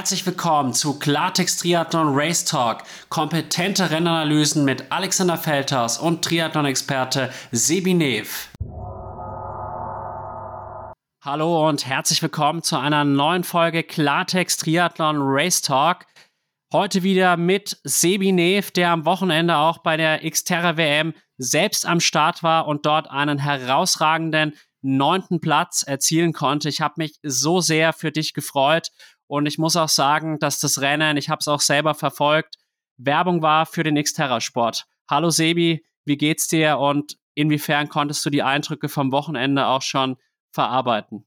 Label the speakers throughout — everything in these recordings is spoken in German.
Speaker 1: herzlich willkommen zu Klartext Triathlon Race Talk. Kompetente Rennanalysen mit Alexander Feldhaus und Triathlon-Experte Sebi Nev. Hallo und herzlich willkommen zu einer neuen Folge Klartext Triathlon Race Talk. Heute wieder mit Sebi Nev, der am Wochenende auch bei der Xterra WM selbst am Start war und dort einen herausragenden neunten Platz erzielen konnte. Ich habe mich so sehr für dich gefreut und ich muss auch sagen, dass das Rennen, ich habe es auch selber verfolgt, Werbung war für den Xterra-Sport. Hallo Sebi, wie geht's dir und inwiefern konntest du die Eindrücke vom Wochenende auch schon verarbeiten?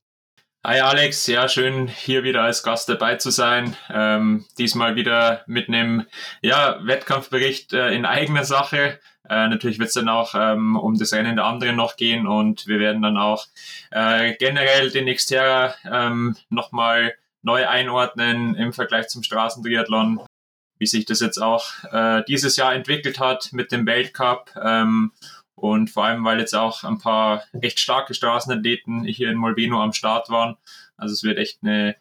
Speaker 2: Hi Alex, ja, schön hier wieder als Gast dabei zu sein. Ähm, diesmal wieder mit einem ja, Wettkampfbericht äh, in eigener Sache. Äh, natürlich wird es dann auch ähm, um das Rennen der anderen noch gehen und wir werden dann auch äh, generell den Xterra ähm, nochmal neu einordnen im Vergleich zum Straßentriathlon, wie sich das jetzt auch äh, dieses Jahr entwickelt hat mit dem Weltcup. Ähm, und vor allem, weil jetzt auch ein paar echt starke Straßenathleten hier in Molveno am Start waren. Also es wird echt eine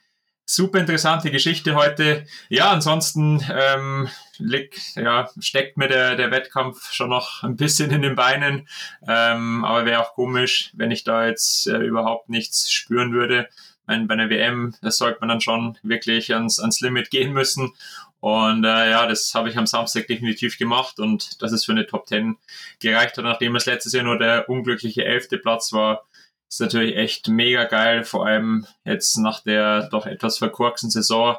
Speaker 2: super interessante Geschichte heute. Ja, ansonsten ähm, liegt, ja, steckt mir der, der Wettkampf schon noch ein bisschen in den Beinen. Ähm, aber wäre auch komisch, wenn ich da jetzt äh, überhaupt nichts spüren würde. Meine, bei einer WM, das sollte man dann schon wirklich ans, ans Limit gehen müssen. Und äh, ja, das habe ich am Samstag definitiv gemacht und dass es für eine Top 10 gereicht hat, nachdem es letztes Jahr nur der unglückliche elfte Platz war, ist natürlich echt mega geil, vor allem jetzt nach der doch etwas verkorksten Saison.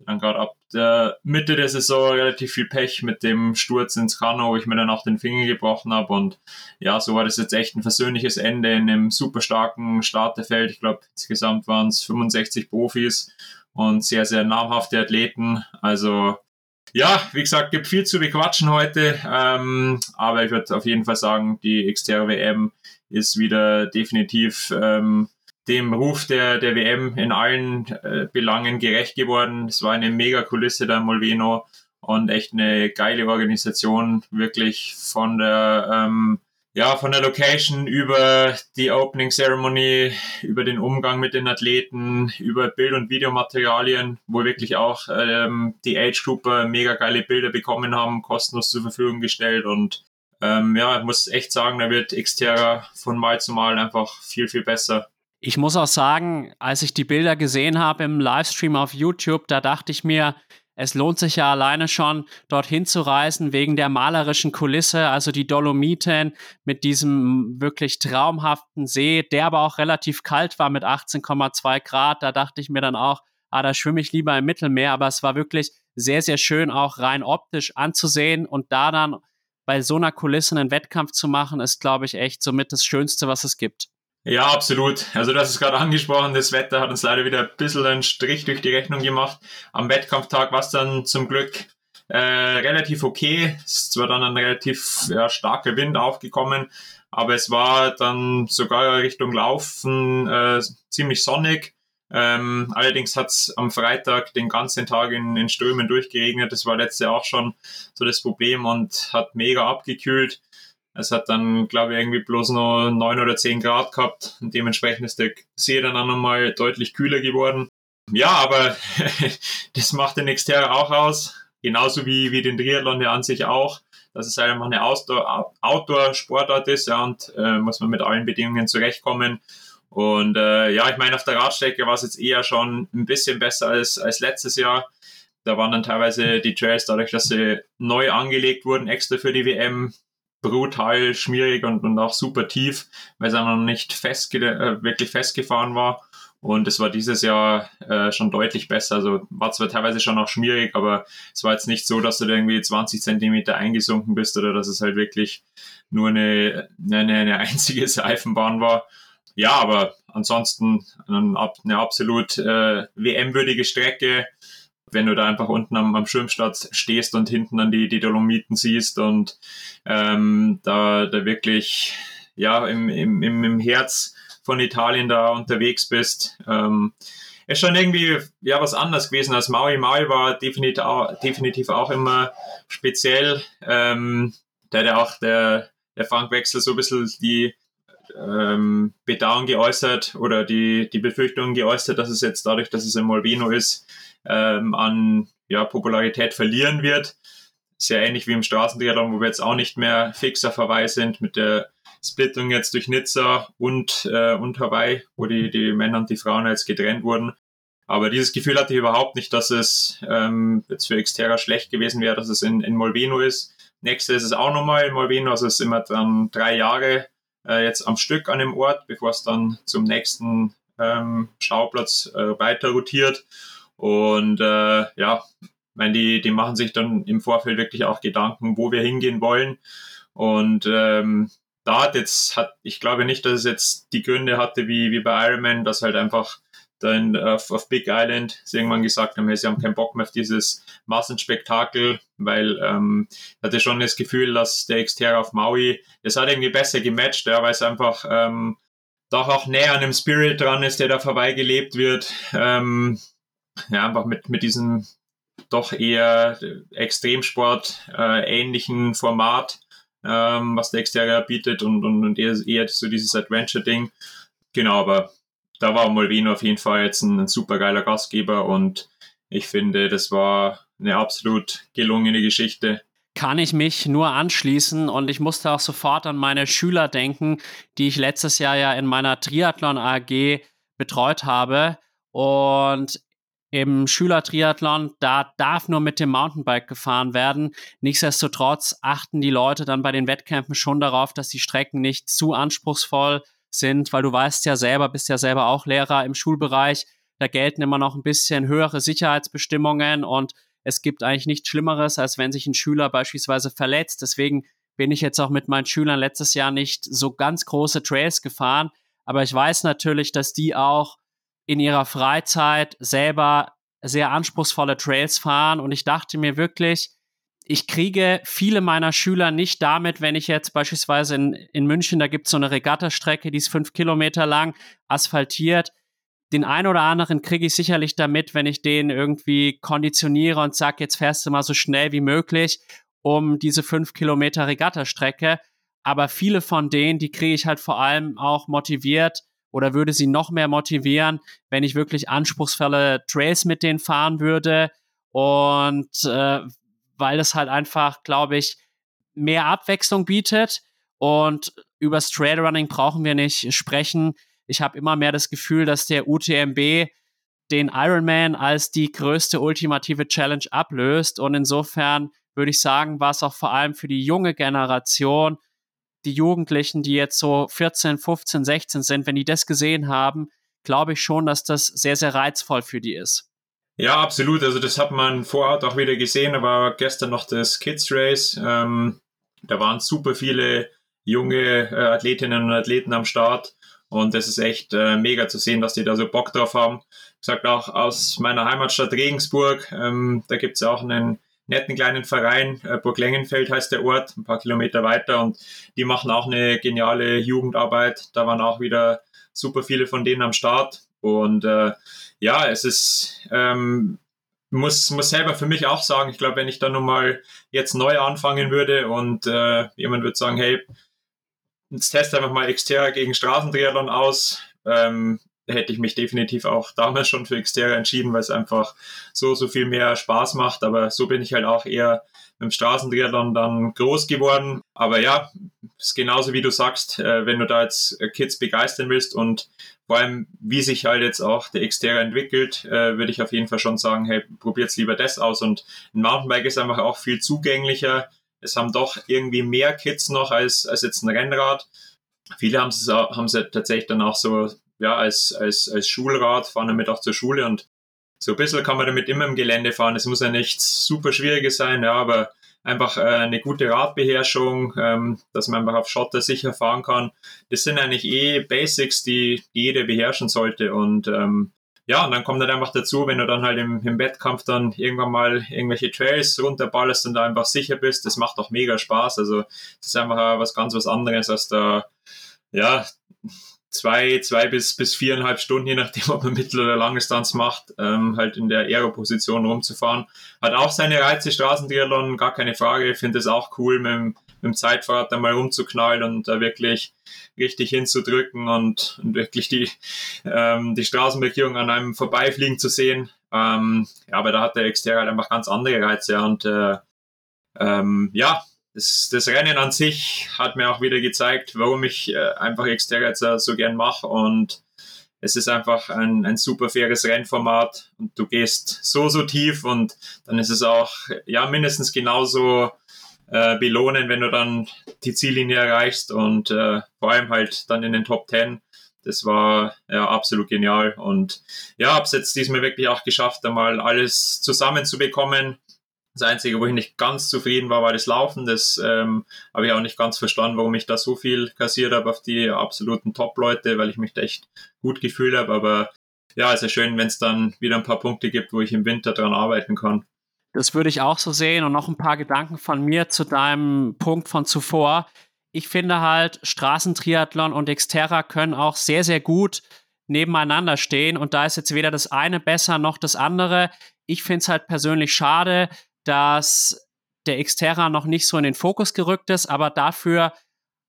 Speaker 2: Dann gerade ab der Mitte der Saison relativ viel Pech mit dem Sturz ins Kano, wo ich mir dann auch den Finger gebrochen habe. Und ja, so war das jetzt echt ein versöhnliches Ende in einem super starken Starterfeld. Ich glaube, insgesamt waren es 65 Profis und sehr, sehr namhafte Athleten. Also ja, wie gesagt, gibt viel zu bequatschen heute, ähm, aber ich würde auf jeden Fall sagen, die Xterra WM ist wieder definitiv ähm, dem Ruf der, der WM in allen äh, Belangen gerecht geworden. Es war eine mega Kulisse da in Molveno und echt eine geile Organisation, wirklich von der ähm, ja, von der Location über die Opening Ceremony, über den Umgang mit den Athleten, über Bild- und Videomaterialien, wo wirklich auch ähm, die Age Grouper mega geile Bilder bekommen haben, kostenlos zur Verfügung gestellt und ähm, ja, ich muss echt sagen, da wird Xterra von Mal zu Mal einfach viel, viel besser.
Speaker 1: Ich muss auch sagen, als ich die Bilder gesehen habe im Livestream auf YouTube, da dachte ich mir, es lohnt sich ja alleine schon, dorthin zu reisen, wegen der malerischen Kulisse, also die Dolomiten mit diesem wirklich traumhaften See, der aber auch relativ kalt war mit 18,2 Grad. Da dachte ich mir dann auch, ah, da schwimme ich lieber im Mittelmeer, aber es war wirklich sehr, sehr schön auch rein optisch anzusehen und da dann bei so einer Kulisse einen Wettkampf zu machen, ist, glaube ich, echt somit das Schönste, was es gibt.
Speaker 2: Ja, absolut. Also das ist gerade angesprochen, das Wetter hat uns leider wieder ein bisschen einen Strich durch die Rechnung gemacht. Am Wettkampftag war es dann zum Glück äh, relativ okay. Es ist zwar dann ein relativ ja, starker Wind aufgekommen, aber es war dann sogar Richtung Laufen äh, ziemlich sonnig. Ähm, allerdings hat es am Freitag den ganzen Tag in, in Strömen durchgeregnet. Das war letztes Jahr auch schon so das Problem und hat mega abgekühlt. Es hat dann, glaube ich, irgendwie bloß noch neun oder zehn Grad gehabt und dementsprechend ist der See dann auch nochmal deutlich kühler geworden. Ja, aber das macht den Xterra auch aus, genauso wie, wie den Triathlon ja an sich auch, dass es einfach eine Outdoor-Sportart ist ja, und äh, muss man mit allen Bedingungen zurechtkommen. Und äh, ja, ich meine, auf der Radstrecke war es jetzt eher schon ein bisschen besser als, als letztes Jahr. Da waren dann teilweise die Trails, dadurch, dass sie neu angelegt wurden, extra für die WM, brutal schmierig und, und auch super tief, weil es auch noch nicht festge äh, wirklich festgefahren war. Und es war dieses Jahr äh, schon deutlich besser. Also war zwar teilweise schon auch schmierig, aber es war jetzt nicht so, dass du da irgendwie 20 Zentimeter eingesunken bist oder dass es halt wirklich nur eine, eine, eine einzige Seifenbahn war. Ja, aber ansonsten eine absolut äh, WM-würdige Strecke wenn du da einfach unten am, am Schirmstart stehst und hinten dann die, die Dolomiten siehst und ähm, da, da wirklich ja im, im, im Herz von Italien da unterwegs bist. Ähm, ist schon irgendwie ja was anderes gewesen als Maui. Maui war definitiv auch, definitiv auch immer speziell. Ähm, da hat ja auch der, der Frank so ein bisschen die ähm, Bedauern geäußert oder die, die Befürchtung geäußert, dass es jetzt dadurch, dass es in Molveno ist, ähm, an ja, Popularität verlieren wird. Sehr ähnlich wie im Straßentriathlon, wo wir jetzt auch nicht mehr fixer Verweis sind mit der Splittung jetzt durch Nizza und, äh, und Hawaii, wo die, die Männer und die Frauen jetzt getrennt wurden. Aber dieses Gefühl hatte ich überhaupt nicht, dass es ähm, jetzt für Xterra schlecht gewesen wäre, dass es in, in Molveno ist. Nächste ist es auch nochmal in Molveno, also es ist immer dann drei Jahre äh, jetzt am Stück an dem Ort, bevor es dann zum nächsten ähm, Schauplatz äh, weiter rotiert. Und äh, ja, meine, die, die machen sich dann im Vorfeld wirklich auch Gedanken, wo wir hingehen wollen. Und ähm, da hat jetzt, hat, ich glaube nicht, dass es jetzt die Gründe hatte wie, wie bei Ironman, dass halt einfach dann auf, auf Big Island sie irgendwann gesagt haben, hey, sie haben keinen Bock mehr auf dieses Massenspektakel, weil ähm, hatte schon das Gefühl, dass der Xterra auf Maui, es hat irgendwie besser gematcht, ja, weil es einfach ähm, doch auch näher an dem Spirit dran ist, der da vorbeigelebt wird. Ähm, ja, einfach mit, mit diesem doch eher Extremsport äh, ähnlichen Format, ähm, was der Xterra bietet und, und, und eher, eher so dieses Adventure-Ding. Genau, aber da war Molvino auf jeden Fall jetzt ein, ein super geiler Gastgeber und ich finde, das war eine absolut gelungene Geschichte.
Speaker 1: Kann ich mich nur anschließen und ich musste auch sofort an meine Schüler denken, die ich letztes Jahr ja in meiner Triathlon AG betreut habe. Und im Schülertriathlon, da darf nur mit dem Mountainbike gefahren werden. Nichtsdestotrotz achten die Leute dann bei den Wettkämpfen schon darauf, dass die Strecken nicht zu anspruchsvoll sind, weil du weißt ja selber, bist ja selber auch Lehrer im Schulbereich, da gelten immer noch ein bisschen höhere Sicherheitsbestimmungen und es gibt eigentlich nichts Schlimmeres, als wenn sich ein Schüler beispielsweise verletzt. Deswegen bin ich jetzt auch mit meinen Schülern letztes Jahr nicht so ganz große Trails gefahren, aber ich weiß natürlich, dass die auch in ihrer Freizeit selber sehr anspruchsvolle Trails fahren und ich dachte mir wirklich, ich kriege viele meiner Schüler nicht damit, wenn ich jetzt beispielsweise in, in München, da gibt es so eine Regattastrecke, die ist fünf Kilometer lang, asphaltiert. Den einen oder anderen kriege ich sicherlich damit, wenn ich den irgendwie konditioniere und sage, jetzt fährst du mal so schnell wie möglich um diese fünf Kilometer Regattastrecke. Aber viele von denen, die kriege ich halt vor allem auch motiviert oder würde sie noch mehr motivieren, wenn ich wirklich anspruchsvolle Trails mit denen fahren würde und äh, weil es halt einfach, glaube ich, mehr Abwechslung bietet. Und über Trailrunning brauchen wir nicht sprechen. Ich habe immer mehr das Gefühl, dass der UTMB den Ironman als die größte ultimative Challenge ablöst. Und insofern würde ich sagen, war es auch vor allem für die junge Generation, die Jugendlichen, die jetzt so 14, 15, 16 sind, wenn die das gesehen haben, glaube ich schon, dass das sehr, sehr reizvoll für die ist.
Speaker 2: Ja, absolut. Also das hat man vor Ort auch wieder gesehen. Da war gestern noch das Kids Race. Ähm, da waren super viele junge äh, Athletinnen und Athleten am Start. Und das ist echt äh, mega zu sehen, dass die da so Bock drauf haben. Ich sag auch aus meiner Heimatstadt Regensburg, ähm, da gibt's ja auch einen netten kleinen Verein, äh, Burg Lengenfeld heißt der Ort, ein paar Kilometer weiter. Und die machen auch eine geniale Jugendarbeit. Da waren auch wieder super viele von denen am Start. Und äh, ja, es ist, ähm, muss, muss selber für mich auch sagen, ich glaube, wenn ich da nun mal jetzt neu anfangen würde und äh, jemand würde sagen, hey, jetzt test einfach mal Xterra gegen Straßentriathlon aus, ähm, hätte ich mich definitiv auch damals schon für Xterra entschieden, weil es einfach so, so viel mehr Spaß macht. Aber so bin ich halt auch eher mit dem Straßentriathlon dann groß geworden. Aber ja, ist genauso wie du sagst, äh, wenn du da jetzt Kids begeistern willst und vor allem, wie sich halt jetzt auch der Xterra entwickelt, äh, würde ich auf jeden Fall schon sagen, hey, probiert's lieber das aus. Und ein Mountainbike ist einfach auch viel zugänglicher. Es haben doch irgendwie mehr Kids noch als, als jetzt ein Rennrad. Viele haben es haben sie tatsächlich dann auch so, ja, als, als, als Schulrad, fahren damit auch zur Schule und so ein bisschen kann man damit immer im Gelände fahren. Es muss ja nichts super Schwieriges sein, ja, aber einfach äh, eine gute Radbeherrschung, ähm, dass man einfach auf Schotter sicher fahren kann. Das sind eigentlich eh Basics, die, jeder beherrschen sollte. Und ähm, ja, und dann kommt halt einfach dazu, wenn du dann halt im, im Wettkampf dann irgendwann mal irgendwelche Trails runterballerst und da einfach sicher bist, das macht auch mega Spaß. Also das ist einfach was ganz was anderes als da, ja, zwei, zwei bis, bis viereinhalb Stunden, je nachdem, ob man Mittel- oder Langdistanz macht, ähm, halt in der Aero-Position rumzufahren. Hat auch seine Reize, Straßentriathlon, gar keine Frage. Ich finde es auch cool, mit dem, mit dem Zeitfahrrad da mal rumzuknallen und da wirklich richtig hinzudrücken und, und wirklich die, ähm, die Straßenmarkierung an einem vorbeifliegen zu sehen. Ähm, ja, aber da hat der Xterra halt einfach ganz andere Reize und äh, ähm, ja, das, das Rennen an sich hat mir auch wieder gezeigt, warum ich äh, einfach Xterra so gern mache und es ist einfach ein, ein super faires Rennformat und du gehst so, so tief und dann ist es auch ja mindestens genauso äh, belohnen, wenn du dann die Ziellinie erreichst und äh, vor allem halt dann in den Top 10. Das war ja absolut genial und ja, habe es jetzt diesmal wirklich auch geschafft, einmal alles zusammenzubekommen das Einzige, wo ich nicht ganz zufrieden war, war das Laufen. Das ähm, habe ich auch nicht ganz verstanden, warum ich da so viel kassiert habe auf die absoluten Top-Leute, weil ich mich da echt gut gefühlt habe. Aber ja, es ist schön, wenn es dann wieder ein paar Punkte gibt, wo ich im Winter dran arbeiten kann.
Speaker 1: Das würde ich auch so sehen und noch ein paar Gedanken von mir zu deinem Punkt von zuvor. Ich finde halt, Straßentriathlon und Xterra können auch sehr, sehr gut nebeneinander stehen und da ist jetzt weder das eine besser noch das andere. Ich finde es halt persönlich schade, dass der Xterra noch nicht so in den Fokus gerückt ist, aber dafür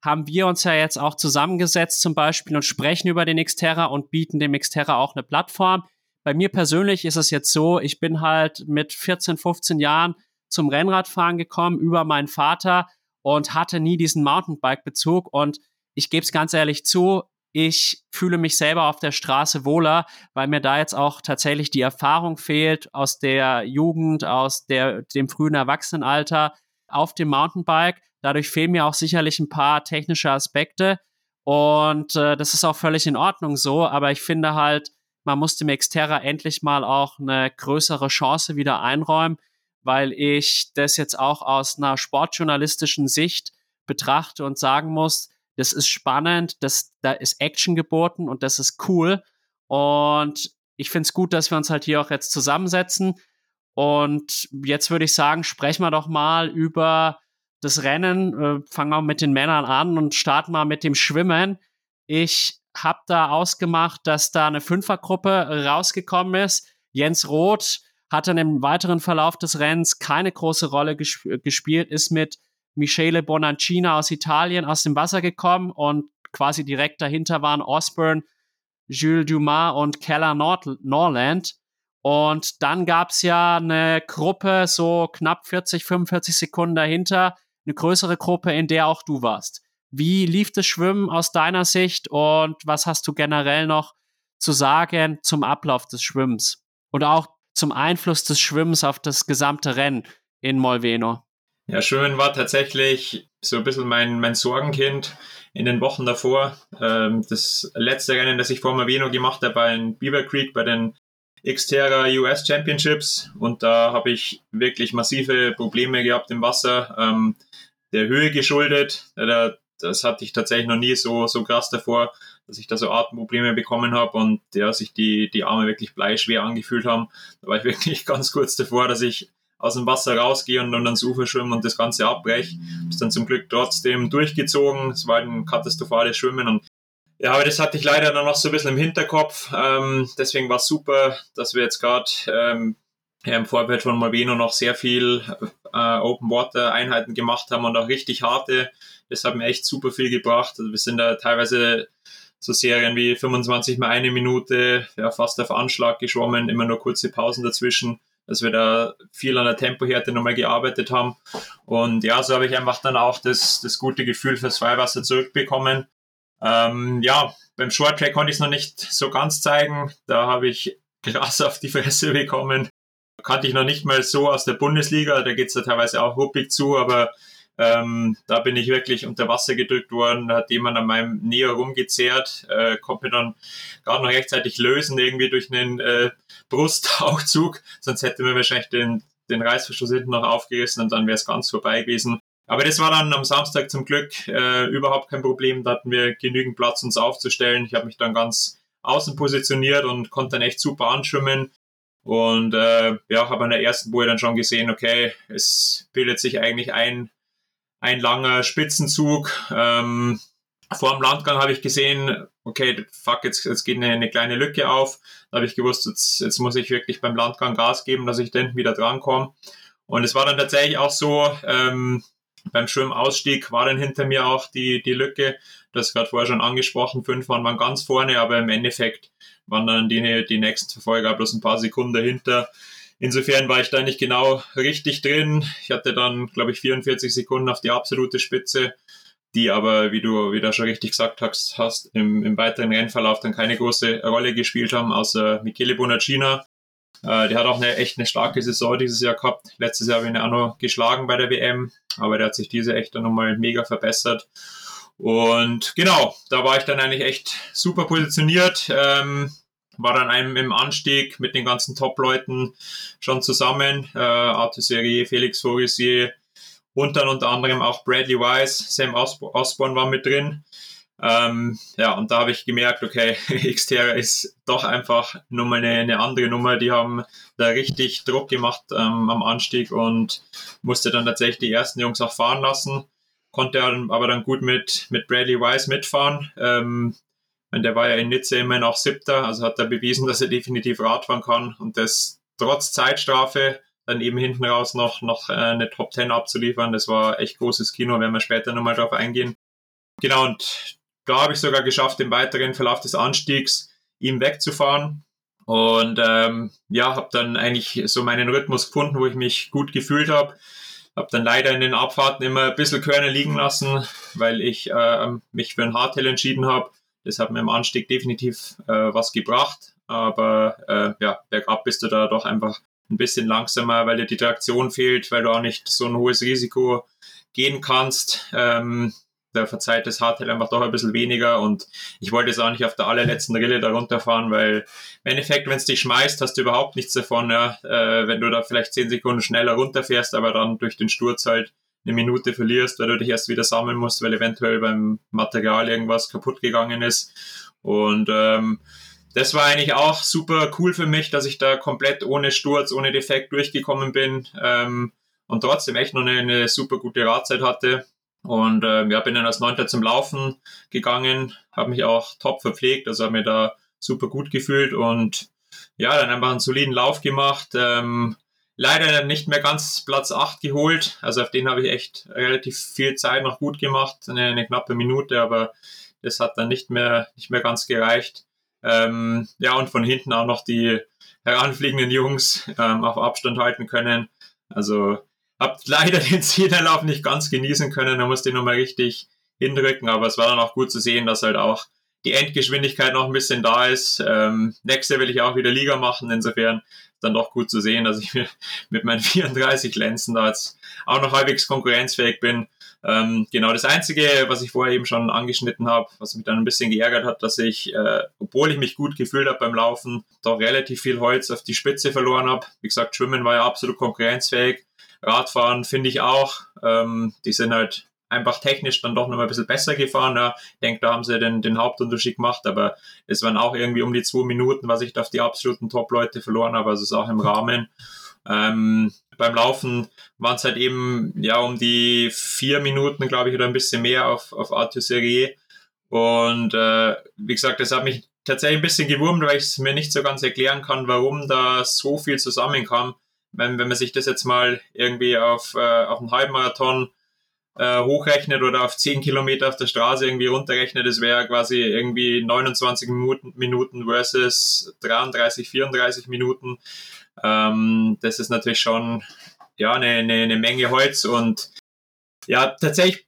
Speaker 1: haben wir uns ja jetzt auch zusammengesetzt zum Beispiel und sprechen über den Xterra und bieten dem Xterra auch eine Plattform. Bei mir persönlich ist es jetzt so, ich bin halt mit 14, 15 Jahren zum Rennradfahren gekommen über meinen Vater und hatte nie diesen Mountainbike-Bezug und ich gebe es ganz ehrlich zu, ich fühle mich selber auf der Straße wohler, weil mir da jetzt auch tatsächlich die Erfahrung fehlt aus der Jugend, aus der, dem frühen Erwachsenenalter auf dem Mountainbike. Dadurch fehlen mir auch sicherlich ein paar technische Aspekte. Und äh, das ist auch völlig in Ordnung so. Aber ich finde halt, man muss dem Xterra endlich mal auch eine größere Chance wieder einräumen, weil ich das jetzt auch aus einer sportjournalistischen Sicht betrachte und sagen muss, das ist spannend, das, da ist Action geboten und das ist cool. Und ich finde es gut, dass wir uns halt hier auch jetzt zusammensetzen. Und jetzt würde ich sagen, sprechen wir doch mal über das Rennen. Äh, fangen wir mit den Männern an und starten mal mit dem Schwimmen. Ich habe da ausgemacht, dass da eine Fünfergruppe rausgekommen ist. Jens Roth hat dann im weiteren Verlauf des Rennens keine große Rolle gesp gespielt, ist mit Michele Bonancina aus Italien aus dem Wasser gekommen und quasi direkt dahinter waren Osborne, Jules Dumas und Keller Nord Norland. Und dann gab es ja eine Gruppe, so knapp 40, 45 Sekunden dahinter, eine größere Gruppe, in der auch du warst. Wie lief das Schwimmen aus deiner Sicht und was hast du generell noch zu sagen zum Ablauf des Schwimmens und auch zum Einfluss des Schwimmens auf das gesamte Rennen in Molveno?
Speaker 2: Ja, Schwimmen war tatsächlich so ein bisschen mein, mein Sorgenkind in den Wochen davor. Ähm, das letzte Rennen, das ich vor Maveno gemacht habe, war in Beaver Creek bei den Xterra US Championships und da habe ich wirklich massive Probleme gehabt im Wasser, ähm, der Höhe geschuldet. Da, das hatte ich tatsächlich noch nie so, so krass davor, dass ich da so Atemprobleme bekommen habe und ja, sich die, die Arme wirklich bleischwer angefühlt haben. Da war ich wirklich ganz kurz davor, dass ich aus dem Wasser rausgehe und dann ans Ufer schwimme und das Ganze abbreche. Ist dann zum Glück trotzdem durchgezogen. Es war ein katastrophales Schwimmen und ja, aber das hatte ich leider dann noch so ein bisschen im Hinterkopf. Ähm, deswegen war es super, dass wir jetzt gerade ähm, im Vorfeld von Malveno noch sehr viel äh, Open Water Einheiten gemacht haben und auch richtig harte. Das hat mir echt super viel gebracht. Also wir sind da teilweise so Serien wie 25 mal eine Minute, ja, fast auf Anschlag geschwommen, immer nur kurze Pausen dazwischen dass wir da viel an der Tempohärte nochmal gearbeitet haben. Und ja, so habe ich einfach dann auch das, das gute Gefühl fürs Freiwasser zurückbekommen. Ähm, ja, beim Short Track konnte ich es noch nicht so ganz zeigen. Da habe ich krass auf die Fresse bekommen. Kannte ich noch nicht mal so aus der Bundesliga. Da geht es ja teilweise auch ruppig zu, aber ähm, da bin ich wirklich unter Wasser gedrückt worden, da hat jemand an meinem Näher rumgezehrt, äh, konnte mir dann gerade noch rechtzeitig lösen, irgendwie durch einen äh, Brusthauchzug, sonst hätte mir wahrscheinlich den, den Reißverschluss hinten noch aufgerissen und dann wäre es ganz vorbei gewesen. Aber das war dann am Samstag zum Glück äh, überhaupt kein Problem, da hatten wir genügend Platz, uns aufzustellen. Ich habe mich dann ganz außen positioniert und konnte dann echt super anschwimmen. Und äh, ja, habe an der ersten Boje dann schon gesehen, okay, es bildet sich eigentlich ein ein langer Spitzenzug. Ähm, vor dem Landgang habe ich gesehen, okay, fuck, jetzt, jetzt geht eine, eine kleine Lücke auf. Da habe ich gewusst, jetzt, jetzt muss ich wirklich beim Landgang Gas geben, dass ich dann wieder drankomme. Und es war dann tatsächlich auch so, ähm, beim Schwimmausstieg war dann hinter mir auch die, die Lücke. Das gerade vorher schon angesprochen. Fünf waren, waren ganz vorne, aber im Endeffekt waren dann die, die nächsten Verfolger bloß ein paar Sekunden dahinter. Insofern war ich da nicht genau richtig drin. Ich hatte dann, glaube ich, 44 Sekunden auf die absolute Spitze, die aber, wie du wieder schon richtig gesagt hast, hast im, im weiteren Rennverlauf dann keine große Rolle gespielt haben, außer Michele Bonacina. Äh, der hat auch eine echt eine starke Saison dieses Jahr gehabt. Letztes Jahr habe ich ihn auch noch geschlagen bei der WM, aber der hat sich diese echt dann nochmal mega verbessert. Und genau, da war ich dann eigentlich echt super positioniert. Ähm, war dann einem im Anstieg mit den ganzen Top-Leuten schon zusammen. Äh, Arthur Serie, Felix Forisier und dann unter anderem auch Bradley Wise, Sam Osborne war mit drin. Ähm, ja, und da habe ich gemerkt, okay, Xterra ist doch einfach nur mal eine, eine andere Nummer. Die haben da richtig Druck gemacht ähm, am Anstieg und musste dann tatsächlich die ersten Jungs auch fahren lassen. Konnte aber dann gut mit, mit Bradley Wise mitfahren. Ähm, und der war ja in Nizza immer noch Siebter, also hat er bewiesen, dass er definitiv Radfahren kann und das trotz Zeitstrafe dann eben hinten raus noch, noch äh, eine Top 10 abzuliefern. Das war echt großes Kino, werden wir später nochmal drauf eingehen. Genau, und da habe ich sogar geschafft, im weiteren Verlauf des Anstiegs ihm wegzufahren. Und ähm, ja, habe dann eigentlich so meinen Rhythmus gefunden, wo ich mich gut gefühlt habe. Habe dann leider in den Abfahrten immer ein bisschen Körner liegen lassen, weil ich äh, mich für ein Hardtail entschieden habe. Das hat mir im Anstieg definitiv äh, was gebracht. Aber äh, ja, bergab bist du da doch einfach ein bisschen langsamer, weil dir die Traktion fehlt, weil du auch nicht so ein hohes Risiko gehen kannst. Ähm, da verzeiht das Hardtail einfach doch ein bisschen weniger und ich wollte es auch nicht auf der allerletzten Rille da runterfahren, weil im Endeffekt, wenn es dich schmeißt, hast du überhaupt nichts davon, ja, äh, wenn du da vielleicht zehn Sekunden schneller runterfährst, aber dann durch den Sturz halt eine Minute verlierst, weil du dich erst wieder sammeln musst, weil eventuell beim Material irgendwas kaputt gegangen ist. Und ähm, das war eigentlich auch super cool für mich, dass ich da komplett ohne Sturz, ohne Defekt durchgekommen bin ähm, und trotzdem echt noch eine, eine super gute Radzeit hatte. Und ähm, ja, bin dann als Neunter zum Laufen gegangen, habe mich auch top verpflegt, also habe mir da super gut gefühlt und ja, dann einfach einen soliden Lauf gemacht. Ähm, leider nicht mehr ganz Platz 8 geholt. Also auf den habe ich echt relativ viel Zeit noch gut gemacht, eine, eine knappe Minute, aber das hat dann nicht mehr, nicht mehr ganz gereicht. Ähm, ja, und von hinten auch noch die heranfliegenden Jungs ähm, auf Abstand halten können. Also habt leider den Zielerlauf nicht ganz genießen können, da musste ich nochmal richtig hindrücken, aber es war dann auch gut zu sehen, dass halt auch die Endgeschwindigkeit noch ein bisschen da ist. Ähm, nächste will ich auch wieder Liga machen, insofern dann doch gut zu sehen, dass ich mit meinen 34 Lenzen da jetzt auch noch halbwegs konkurrenzfähig bin. Ähm, genau, das Einzige, was ich vorher eben schon angeschnitten habe, was mich dann ein bisschen geärgert hat, dass ich, äh, obwohl ich mich gut gefühlt habe beim Laufen, doch relativ viel Holz auf die Spitze verloren habe. Wie gesagt, Schwimmen war ja absolut konkurrenzfähig. Radfahren finde ich auch. Ähm, die sind halt einfach technisch dann doch noch mal ein bisschen besser gefahren. Ja. Ich denke, da haben sie den, den Hauptunterschied gemacht, aber es waren auch irgendwie um die zwei Minuten, was ich da auf die absoluten Top-Leute verloren habe, also es ist auch im Rahmen. Ähm, beim Laufen waren es halt eben ja um die vier Minuten, glaube ich, oder ein bisschen mehr auf, auf Arthur Serie. Und äh, wie gesagt, das hat mich tatsächlich ein bisschen gewurmt, weil ich es mir nicht so ganz erklären kann, warum da so viel zusammenkam. Wenn, wenn man sich das jetzt mal irgendwie auf, äh, auf einen Halbmarathon äh, hochrechnet oder auf 10 Kilometer auf der Straße irgendwie runterrechnet, das wäre quasi irgendwie 29 Minuten, Minuten versus 33, 34 Minuten. Ähm, das ist natürlich schon ja eine, eine, eine Menge Holz und ja, tatsächlich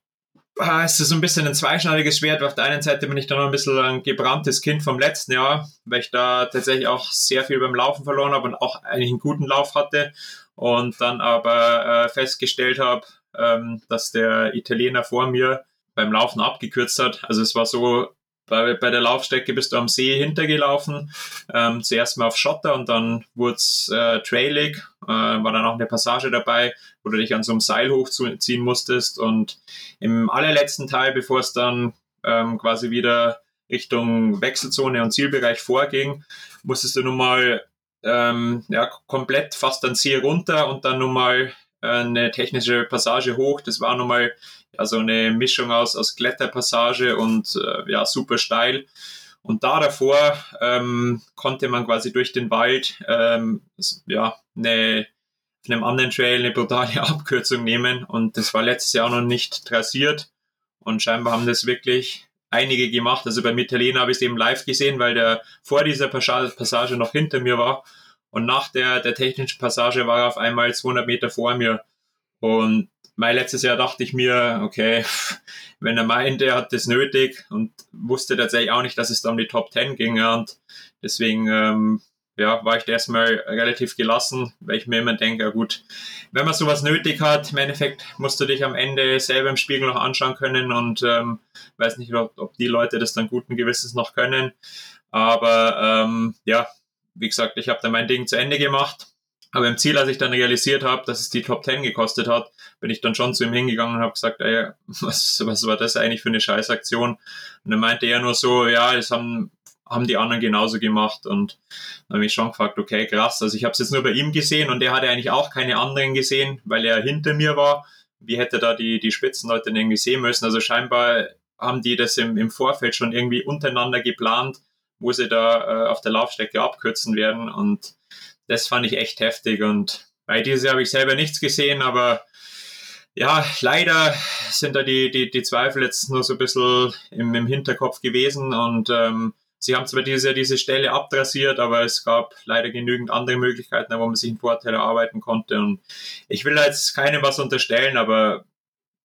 Speaker 2: ah, ist es so ein bisschen ein zweischneidiges Schwert. Auf der einen Seite bin ich da noch ein bisschen ein gebranntes Kind vom letzten Jahr, weil ich da tatsächlich auch sehr viel beim Laufen verloren habe und auch eigentlich einen guten Lauf hatte und dann aber äh, festgestellt habe, ähm, dass der Italiener vor mir beim Laufen abgekürzt hat. Also es war so, bei, bei der Laufstrecke bist du am See hintergelaufen, ähm, zuerst mal auf Schotter und dann wurde es äh, trailig, äh, war dann auch eine Passage dabei, wo du dich an so einem Seil hochziehen musstest. Und im allerletzten Teil, bevor es dann ähm, quasi wieder Richtung Wechselzone und Zielbereich vorging, musstest du nun mal ähm, ja, komplett fast an See runter und dann nun mal eine technische Passage hoch. Das war nochmal ja, so eine Mischung aus, aus Kletterpassage und äh, ja, super steil. Und da davor ähm, konnte man quasi durch den Wald ähm, ja, eine, auf einem anderen Trail eine brutale Abkürzung nehmen und das war letztes Jahr noch nicht trassiert und scheinbar haben das wirklich einige gemacht. Also bei Mittelena habe ich es eben live gesehen, weil der vor dieser Passage noch hinter mir war und nach der, der technischen Passage war er auf einmal 200 Meter vor mir und mein letztes Jahr dachte ich mir, okay, wenn er meint, er hat das nötig und wusste tatsächlich auch nicht, dass es da um die Top 10 ging. Und deswegen ähm, ja, war ich da erstmal relativ gelassen, weil ich mir immer denke, ja gut, wenn man sowas nötig hat, im Endeffekt musst du dich am Ende selber im Spiegel noch anschauen können und ähm, weiß nicht, ob, ob die Leute das dann guten Gewissens noch können. Aber ähm, ja, wie gesagt, ich habe da mein Ding zu Ende gemacht aber im Ziel, als ich dann realisiert habe, dass es die Top 10 gekostet hat, bin ich dann schon zu ihm hingegangen und habe gesagt, ey, was, was war das eigentlich für eine Scheißaktion? Und er meinte er nur so, ja, das haben, haben die anderen genauso gemacht. Und dann habe ich schon gefragt, okay, krass. Also ich habe es jetzt nur bei ihm gesehen und er hatte eigentlich auch keine anderen gesehen, weil er hinter mir war. Wie hätte da die, die Spitzenleute denn irgendwie sehen müssen? Also scheinbar haben die das im, im Vorfeld schon irgendwie untereinander geplant, wo sie da äh, auf der Laufstrecke abkürzen werden. Und das fand ich echt heftig. Und bei dieser habe ich selber nichts gesehen, aber ja, leider sind da die, die, die Zweifel jetzt nur so ein bisschen im, im Hinterkopf gewesen und ähm, sie haben zwar diese, diese Stelle abdrassiert, aber es gab leider genügend andere Möglichkeiten, wo man sich einen Vorteil erarbeiten konnte und ich will jetzt keinem was unterstellen, aber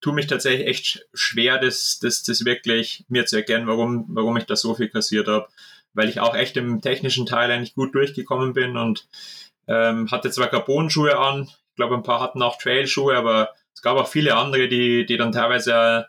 Speaker 2: tue mich tatsächlich echt schwer, das, das, das wirklich mir zu erkennen, warum, warum ich da so viel kassiert habe weil ich auch echt im technischen Teil eigentlich gut durchgekommen bin und ähm, hatte zwar Carbon-Schuhe an, ich glaube ein paar hatten auch Trail-Schuhe, aber es gab auch viele andere, die, die dann teilweise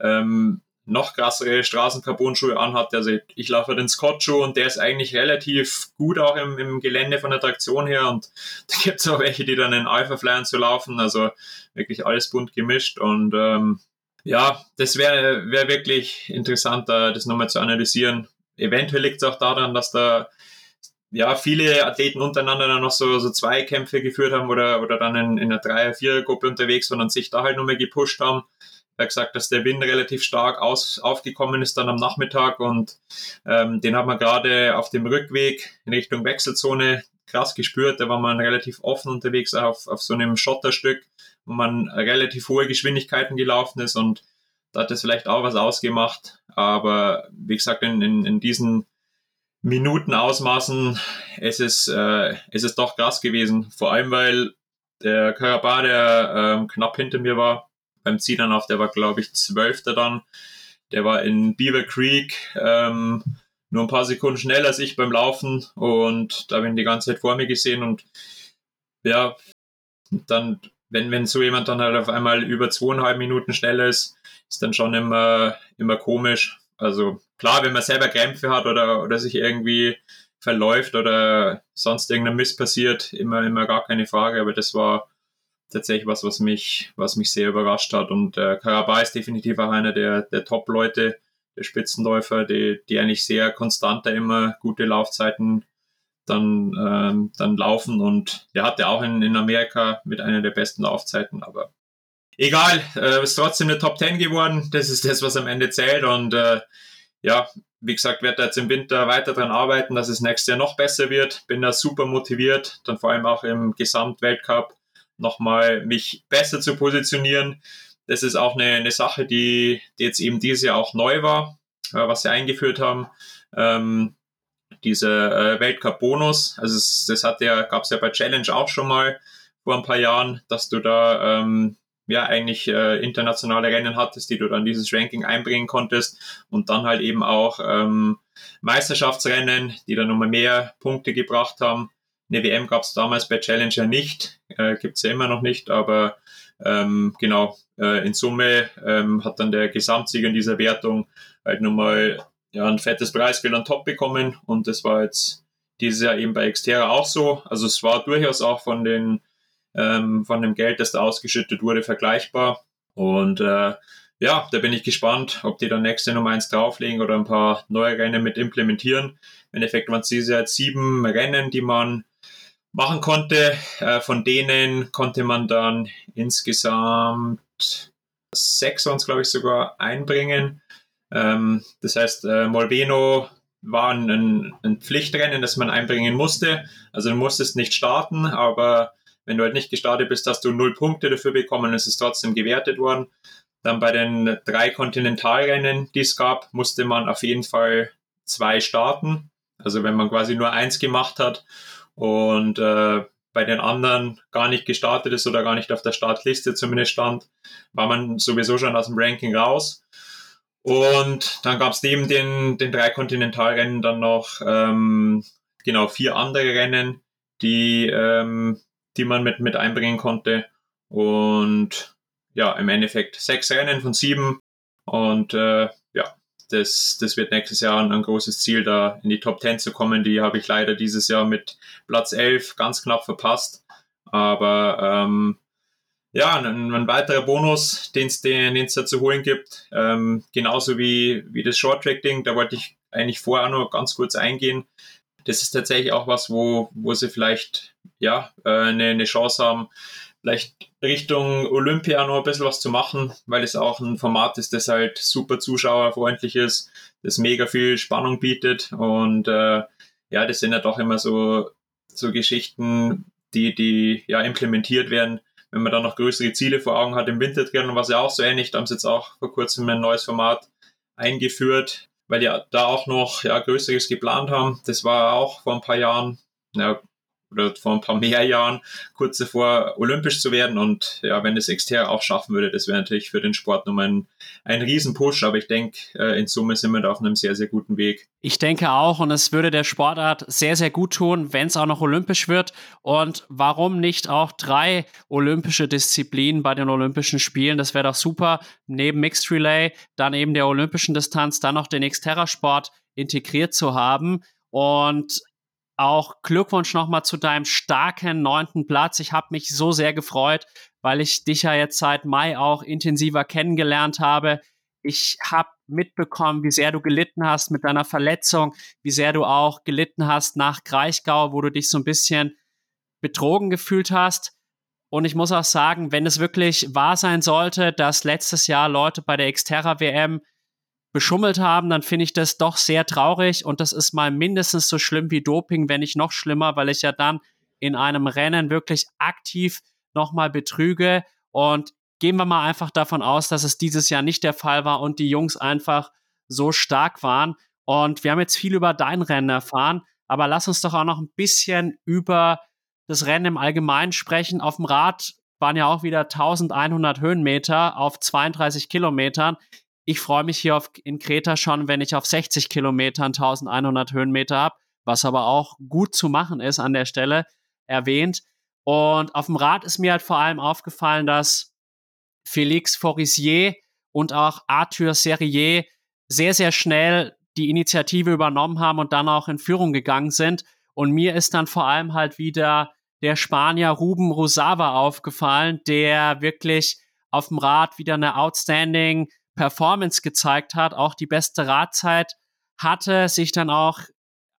Speaker 2: ähm, noch krassere Straßencarbon-Schuhe anhatte. Also ich, ich laufe den Scott-Schuh und der ist eigentlich relativ gut auch im, im Gelände von der Traktion her und da gibt es auch welche, die dann in Alpha-Flyern zu laufen, also wirklich alles bunt gemischt und ähm, ja, das wäre wär wirklich interessant, das nochmal zu analysieren, eventuell liegt es auch daran, dass da ja viele Athleten untereinander dann noch so, so zwei Kämpfe geführt haben oder, oder dann in, in einer Dreier-, Vierer-Gruppe unterwegs waren und sich da halt nochmal gepusht haben. Er hat gesagt, dass der Wind relativ stark aus, aufgekommen ist dann am Nachmittag und ähm, den hat man gerade auf dem Rückweg in Richtung Wechselzone krass gespürt. Da war man relativ offen unterwegs auf, auf so einem Schotterstück, wo man relativ hohe Geschwindigkeiten gelaufen ist und da hat es vielleicht auch was ausgemacht. Aber wie gesagt, in, in, in diesen Minutenausmaßen es ist äh, es ist doch krass gewesen. Vor allem, weil der Karabah, der ähm, knapp hinter mir war, beim Zielanlauf, der war, glaube ich, Zwölfter dann. Der war in Beaver Creek ähm, nur ein paar Sekunden schneller als ich beim Laufen und da habe ich die ganze Zeit vor mir gesehen und ja, dann, wenn, wenn so jemand dann halt auf einmal über zweieinhalb Minuten schneller ist, ist dann schon immer, immer komisch. Also klar, wenn man selber Krämpfe hat oder, oder sich irgendwie verläuft oder sonst irgendein Mist passiert, immer, immer gar keine Frage. Aber das war tatsächlich was, was mich, was mich sehr überrascht hat. Und äh, Karabay ist definitiv auch einer der, der Top-Leute, der Spitzenläufer, die, die eigentlich sehr konstant da immer gute Laufzeiten dann, ähm, dann laufen. Und der hatte auch in, in Amerika mit einer der besten Laufzeiten, aber egal, äh, ist trotzdem eine Top 10 geworden. Das ist das, was am Ende zählt. Und äh, ja, wie gesagt, werde jetzt im Winter weiter daran arbeiten, dass es nächstes Jahr noch besser wird. Bin da super motiviert, dann vor allem auch im Gesamtweltcup nochmal mich besser zu positionieren. Das ist auch eine, eine Sache, die, die jetzt eben dieses Jahr auch neu war, äh, was sie eingeführt haben. Ähm, dieser äh, Weltcup-Bonus, also es, das hat ja, gab es ja bei Challenge auch schon mal vor ein paar Jahren, dass du da ähm, ja eigentlich äh, internationale Rennen hattest, die du dann dieses Ranking einbringen konntest und dann halt eben auch ähm, Meisterschaftsrennen, die dann nochmal mehr Punkte gebracht haben. Eine WM gab es damals bei Challenger nicht, äh, gibt es ja immer noch nicht, aber ähm, genau, äh, in Summe ähm, hat dann der Gesamtsieger in dieser Wertung halt nochmal ja, ein fettes Preisgeld an Top bekommen und das war jetzt dieses Jahr eben bei Xterra auch so. Also es war durchaus auch von den ähm, von dem Geld, das da ausgeschüttet wurde, vergleichbar. Und äh, ja, da bin ich gespannt, ob die dann nächste Nummer eins drauflegen oder ein paar neue Rennen mit implementieren. Im Endeffekt waren es diese jetzt sieben Rennen, die man machen konnte. Äh, von denen konnte man dann insgesamt sechs uns, glaube ich, sogar einbringen. Ähm, das heißt, äh, Molveno war ein, ein Pflichtrennen, das man einbringen musste. Also du musstest nicht starten, aber Wenn du halt nicht gestartet bist, hast du null Punkte dafür bekommen, es ist trotzdem gewertet worden. Dann bei den drei Kontinentalrennen, die es gab, musste man auf jeden Fall zwei starten. Also wenn man quasi nur eins gemacht hat und äh, bei den anderen gar nicht gestartet ist oder gar nicht auf der Startliste zumindest stand, war man sowieso schon aus dem Ranking raus. Und dann gab es neben den, den drei Kontinentalrennen dann noch ähm, genau vier andere Rennen, die, ähm, die man mit, mit einbringen konnte. Und ja, im Endeffekt sechs Rennen von sieben. Und äh, ja, das, das wird nächstes Jahr ein, ein, großes Ziel, da in die Top 10 zu kommen. Die habe ich leider dieses Jahr mit Platz 11 ganz knapp verpasst. Aber ähm, ja, ein, ein weiterer Bonus, den es da zu holen gibt, ähm, genauso wie, wie das Short-Track-Ding, da wollte ich eigentlich vorher nur ganz kurz eingehen. Das ist tatsächlich auch was, wo, wo sie vielleicht ja, äh, eine, eine Chance haben, vielleicht Richtung Olympia noch ein bisschen was zu machen, weil es auch ein Format ist, das halt super zuschauerfreundlich ist, das mega viel Spannung bietet und äh, ja, das sind ja doch immer so, so Geschichten, die, die ja implementiert werden, wenn man dann noch größere Ziele vor Augen hat im Wintertriathlon, was ja auch so ähnlich, da haben sie jetzt auch vor kurzem ein neues Format eingeführt, weil die da auch noch ja, Größeres geplant haben. Das war auch vor ein paar Jahren, ja, oder vor ein paar mehr Jahren kurz davor olympisch zu werden. Und ja, wenn das Exter auch schaffen würde, das wäre natürlich für den Sport nochmal ein, ein Riesenpush. Aber ich denke, äh, in Summe sind wir da auf einem sehr, sehr guten Weg.
Speaker 1: Ich denke auch, und es würde der Sportart sehr, sehr gut tun, wenn es auch noch olympisch wird. Und warum nicht auch drei olympische Disziplinen bei den Olympischen Spielen? Das wäre doch super. Neben Mixed Relay, dann eben der olympischen Distanz, dann noch den Xterra-Sport integriert zu haben. Und auch Glückwunsch nochmal zu deinem starken neunten Platz. Ich habe mich so sehr gefreut, weil ich dich ja jetzt seit Mai auch intensiver kennengelernt habe. Ich habe mitbekommen, wie sehr du gelitten hast mit deiner Verletzung, wie sehr du auch gelitten hast nach Kraichgau, wo du dich so ein bisschen betrogen gefühlt hast. Und ich muss auch sagen, wenn es wirklich wahr sein sollte, dass letztes Jahr Leute bei der Xterra WM beschummelt haben, dann finde ich das doch sehr traurig und das ist mal mindestens so schlimm wie Doping, wenn nicht noch schlimmer, weil ich ja dann in einem Rennen wirklich aktiv nochmal betrüge und gehen wir mal einfach davon aus, dass es dieses Jahr nicht der Fall war und die Jungs einfach so stark waren und wir haben jetzt viel über dein Rennen erfahren, aber lass uns doch auch noch ein bisschen über das Rennen im Allgemeinen sprechen. Auf dem Rad waren ja auch wieder 1100 Höhenmeter auf 32 Kilometern. Ich freue mich hier auf, in Kreta schon, wenn ich auf 60 Kilometern 1100 Höhenmeter habe, was aber auch gut zu machen ist an der Stelle erwähnt. Und auf dem Rad ist mir halt vor allem aufgefallen, dass Félix Forisier und auch Arthur Serrier sehr, sehr schnell die Initiative übernommen haben und dann auch in Führung gegangen sind. Und mir ist dann vor allem halt wieder der Spanier Ruben Rosava aufgefallen, der wirklich auf dem Rad wieder eine outstanding Performance gezeigt hat, auch die beste Radzeit hatte, sich dann auch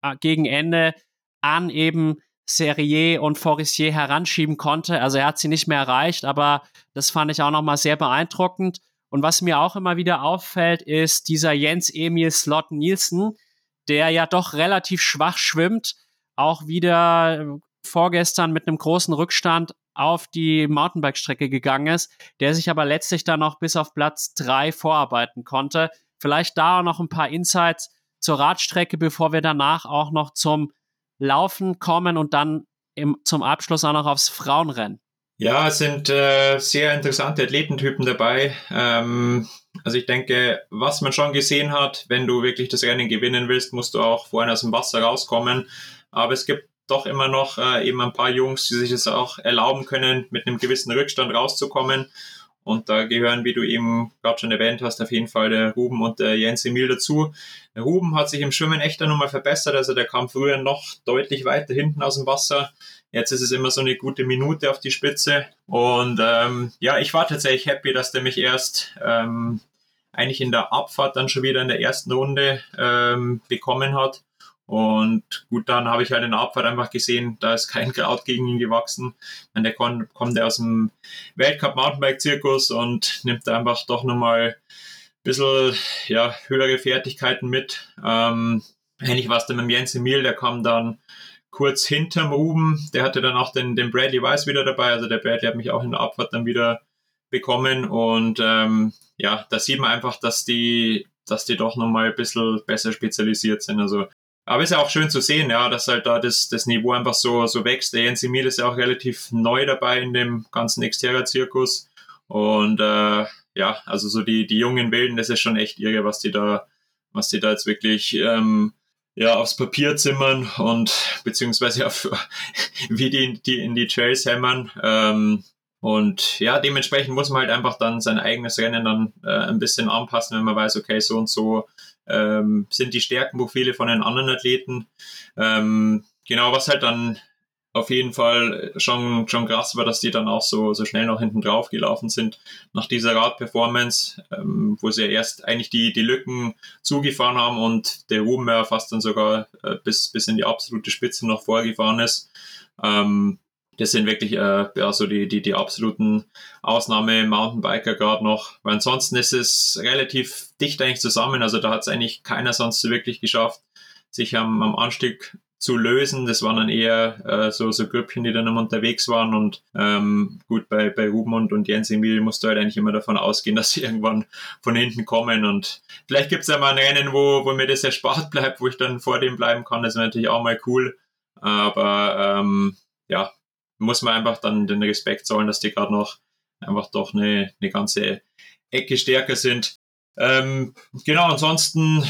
Speaker 1: äh, gegen Ende an eben Serrier und Forissier heranschieben konnte. Also er hat sie nicht mehr erreicht, aber das fand ich auch nochmal sehr beeindruckend. Und was mir auch immer wieder auffällt, ist dieser Jens Emil Slot Nielsen, der ja doch relativ schwach schwimmt, auch wieder äh, vorgestern mit einem großen Rückstand auf die Mountainbike-Strecke gegangen ist, der sich aber letztlich dann noch bis auf Platz drei vorarbeiten konnte. Vielleicht da auch noch ein paar Insights zur Radstrecke, bevor wir danach auch noch zum Laufen kommen und dann im, zum Abschluss auch noch aufs Frauenrennen.
Speaker 2: Ja, es sind äh, sehr interessante Athletentypen dabei. Ähm, also ich denke, was man schon gesehen hat, wenn du wirklich das Rennen gewinnen willst, musst du auch vorhin aus dem Wasser rauskommen. Aber es gibt doch immer noch äh, eben ein paar Jungs, die sich es auch erlauben können, mit einem gewissen Rückstand rauszukommen. Und da gehören, wie du eben gerade schon erwähnt hast, auf jeden Fall der Ruben und der Jens Emil dazu. Der Ruben hat sich im Schwimmen echt nochmal verbessert. Also der kam früher noch deutlich weiter hinten aus dem Wasser. Jetzt ist es immer so eine gute Minute auf die Spitze. Und ähm, ja, ich war tatsächlich happy, dass der mich erst ähm, eigentlich in der Abfahrt dann schon wieder in der ersten Runde ähm, bekommen hat. Und gut, dann habe ich halt in der Abfahrt einfach gesehen, da ist kein Kraut gegen ihn gewachsen. Und der kommt, kommt aus dem Weltcup Mountainbike-Zirkus und nimmt da einfach doch nochmal ein bisschen ja, höhere Fertigkeiten mit. Ähm, ähnlich war es dann mit Jens Emil, der kam dann kurz hinterm Ruben. Der hatte dann auch den, den Bradley Weiss wieder dabei. Also der Bradley hat mich auch in der Abfahrt dann wieder bekommen. Und ähm, ja, da sieht man einfach, dass die, dass die doch nochmal ein bisschen besser spezialisiert sind. Also aber ist ja auch schön zu sehen, ja, dass halt da das, das Niveau einfach so, so wächst. Der Jens Emil ist ja auch relativ neu dabei in dem ganzen Xterra-Zirkus. Und äh, ja, also so die, die jungen Wilden, das ist schon echt irre, was die da, was die da jetzt wirklich ähm, ja, aufs Papier zimmern und beziehungsweise auf wie die, die in die Trails hämmern. Ähm, und ja, dementsprechend muss man halt einfach dann sein eigenes Rennen dann äh, ein bisschen anpassen, wenn man weiß, okay, so und so ähm, sind die Stärkenprofile von den anderen Athleten. Ähm, genau, was halt dann auf jeden Fall schon, schon krass war, dass die dann auch so, so schnell noch hinten drauf gelaufen sind nach dieser Radperformance, ähm, wo sie erst eigentlich die, die Lücken zugefahren haben und der Ruben ja fast dann sogar äh, bis, bis in die absolute Spitze noch vorgefahren ist. Ähm, das sind wirklich äh, ja, so die, die, die absoluten Ausnahme-Mountainbiker gerade noch. Weil ansonsten ist es relativ dicht eigentlich zusammen. Also da hat es eigentlich keiner sonst wirklich geschafft, sich am, am Anstieg zu lösen. Das waren dann eher äh, so, so Grüppchen, die dann immer unterwegs waren. Und ähm, gut, bei, bei Ruben und, Jens Emil musst du halt eigentlich immer davon ausgehen, dass sie irgendwann von hinten kommen. Und vielleicht gibt es ja mal ein Rennen, wo, wo mir das erspart bleibt, wo ich dann vor dem bleiben kann. Das wäre natürlich auch mal cool. Aber ähm, ja, muss man einfach dann den Respekt zollen, dass die gerade noch einfach doch eine, eine ganze Ecke stärker sind. Ähm, genau, ansonsten,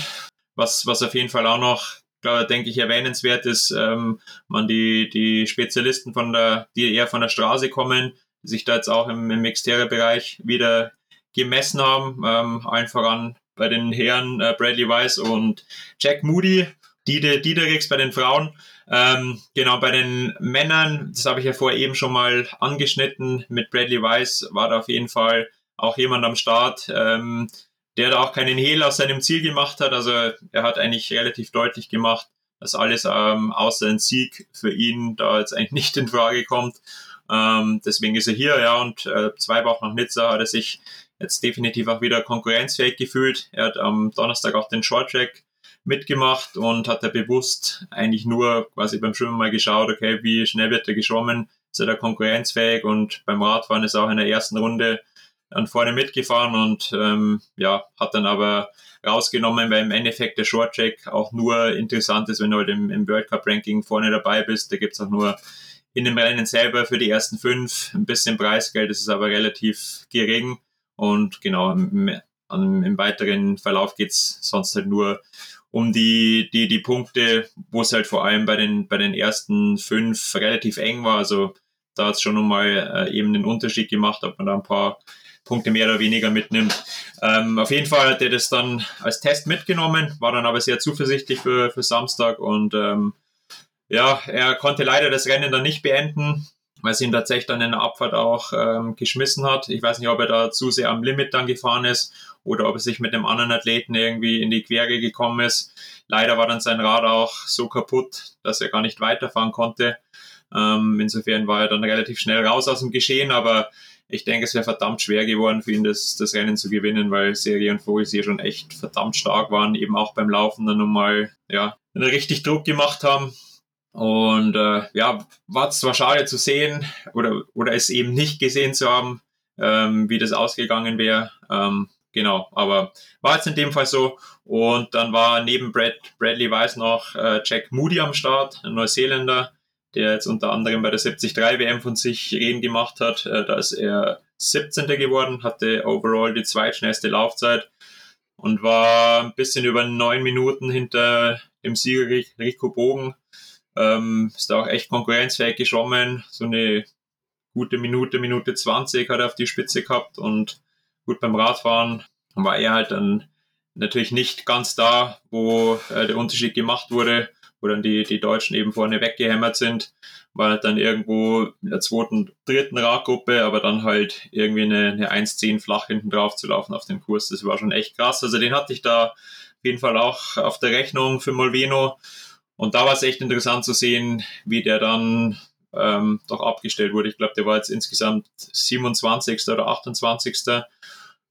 Speaker 2: was, was auf jeden Fall auch noch, glaube denke ich, erwähnenswert ist, ähm, man die, die Spezialisten von der, die eher von der Straße kommen, die sich da jetzt auch im, im Exterior-Bereich wieder gemessen haben, ähm, allen voran bei den Herren äh, Bradley Weiss und Jack Moody, Dide Diederix bei den Frauen. Ähm, genau, bei den Männern, das habe ich ja vorher eben schon mal angeschnitten, mit Bradley Weiss war da auf jeden Fall auch jemand am Start, ähm, der da auch keinen Hehl aus seinem Ziel gemacht hat. Also er hat eigentlich relativ deutlich gemacht, dass alles ähm, außer ein Sieg für ihn da jetzt eigentlich nicht in Frage kommt. Ähm, deswegen ist er hier, ja, und äh, zwei Wochen nach Nizza hat er sich jetzt definitiv auch wieder konkurrenzfähig gefühlt. Er hat am Donnerstag auch den Short Track mitgemacht und hat er bewusst eigentlich nur quasi beim Schwimmen mal geschaut, okay, wie schnell wird er geschwommen, ist er da konkurrenzfähig und beim Radfahren ist er auch in der ersten Runde dann vorne mitgefahren und ähm, ja, hat dann aber rausgenommen, weil im Endeffekt der Short-Track auch nur interessant ist, wenn du halt im, im World Cup-Ranking vorne dabei bist. Da gibt's auch nur in dem Rennen selber für die ersten fünf ein bisschen Preisgeld, das ist aber relativ gering. Und genau, im, im, weiteren Verlauf geht's sonst halt nur um die, die, die Punkte, wo es halt vor allem bei den, bei den ersten fünf relativ eng war. Also da hat es schon nochmal äh, eben den Unterschied gemacht, ob man da ein paar Punkte mehr oder weniger mitnimmt. Ähm, auf jeden Fall hat er das dann als Test mitgenommen, war dann aber sehr zuversichtlich für, für Samstag und ähm, ja, er konnte leider das Rennen dann nicht beenden, weil es ihn tatsächlich dann in der Abfahrt auch ähm, geschmissen hat. Ich weiß nicht, ob er da zu sehr am Limit dann gefahren ist oder ob er sich mit dem anderen Athleten irgendwie in die Quere gekommen ist. Leider war dann sein Rad auch so kaputt, dass er gar nicht weiterfahren konnte. Ähm, insofern war er dann relativ schnell raus aus dem Geschehen, aber ich denke, es wäre verdammt schwer geworden für ihn, das, das Rennen zu gewinnen, weil Serie und Vogels hier schon echt verdammt stark waren, eben auch beim Laufen dann nochmal, ja, richtig Druck gemacht haben. Und äh, ja, war es zwar schade zu sehen oder, oder es eben nicht gesehen zu haben, ähm, wie das ausgegangen wäre. Ähm, genau, aber war jetzt in dem Fall so. Und dann war neben Brad, Bradley Weiss noch äh, Jack Moody am Start, ein Neuseeländer, der jetzt unter anderem bei der 73 WM von sich reden gemacht hat. Äh, da ist er 17. geworden, hatte overall die zweitschnellste Laufzeit und war ein bisschen über neun Minuten hinter dem Sieger Rico Bogen. Ähm, ist da auch echt konkurrenzfähig geschwommen. So eine gute Minute, Minute 20 hat er auf die Spitze gehabt und gut beim Radfahren war er halt dann natürlich nicht ganz da, wo äh, der Unterschied gemacht wurde, wo dann die, die Deutschen eben vorne weggehämmert sind, war halt dann irgendwo in der zweiten, dritten Radgruppe, aber dann halt irgendwie eine, eine 1-10 flach hinten drauf zu laufen auf dem Kurs, das war schon echt krass. Also den hatte ich da auf jeden Fall auch auf der Rechnung für Molveno. Und da war es echt interessant zu sehen, wie der dann ähm, doch abgestellt wurde. Ich glaube, der war jetzt insgesamt 27. oder 28.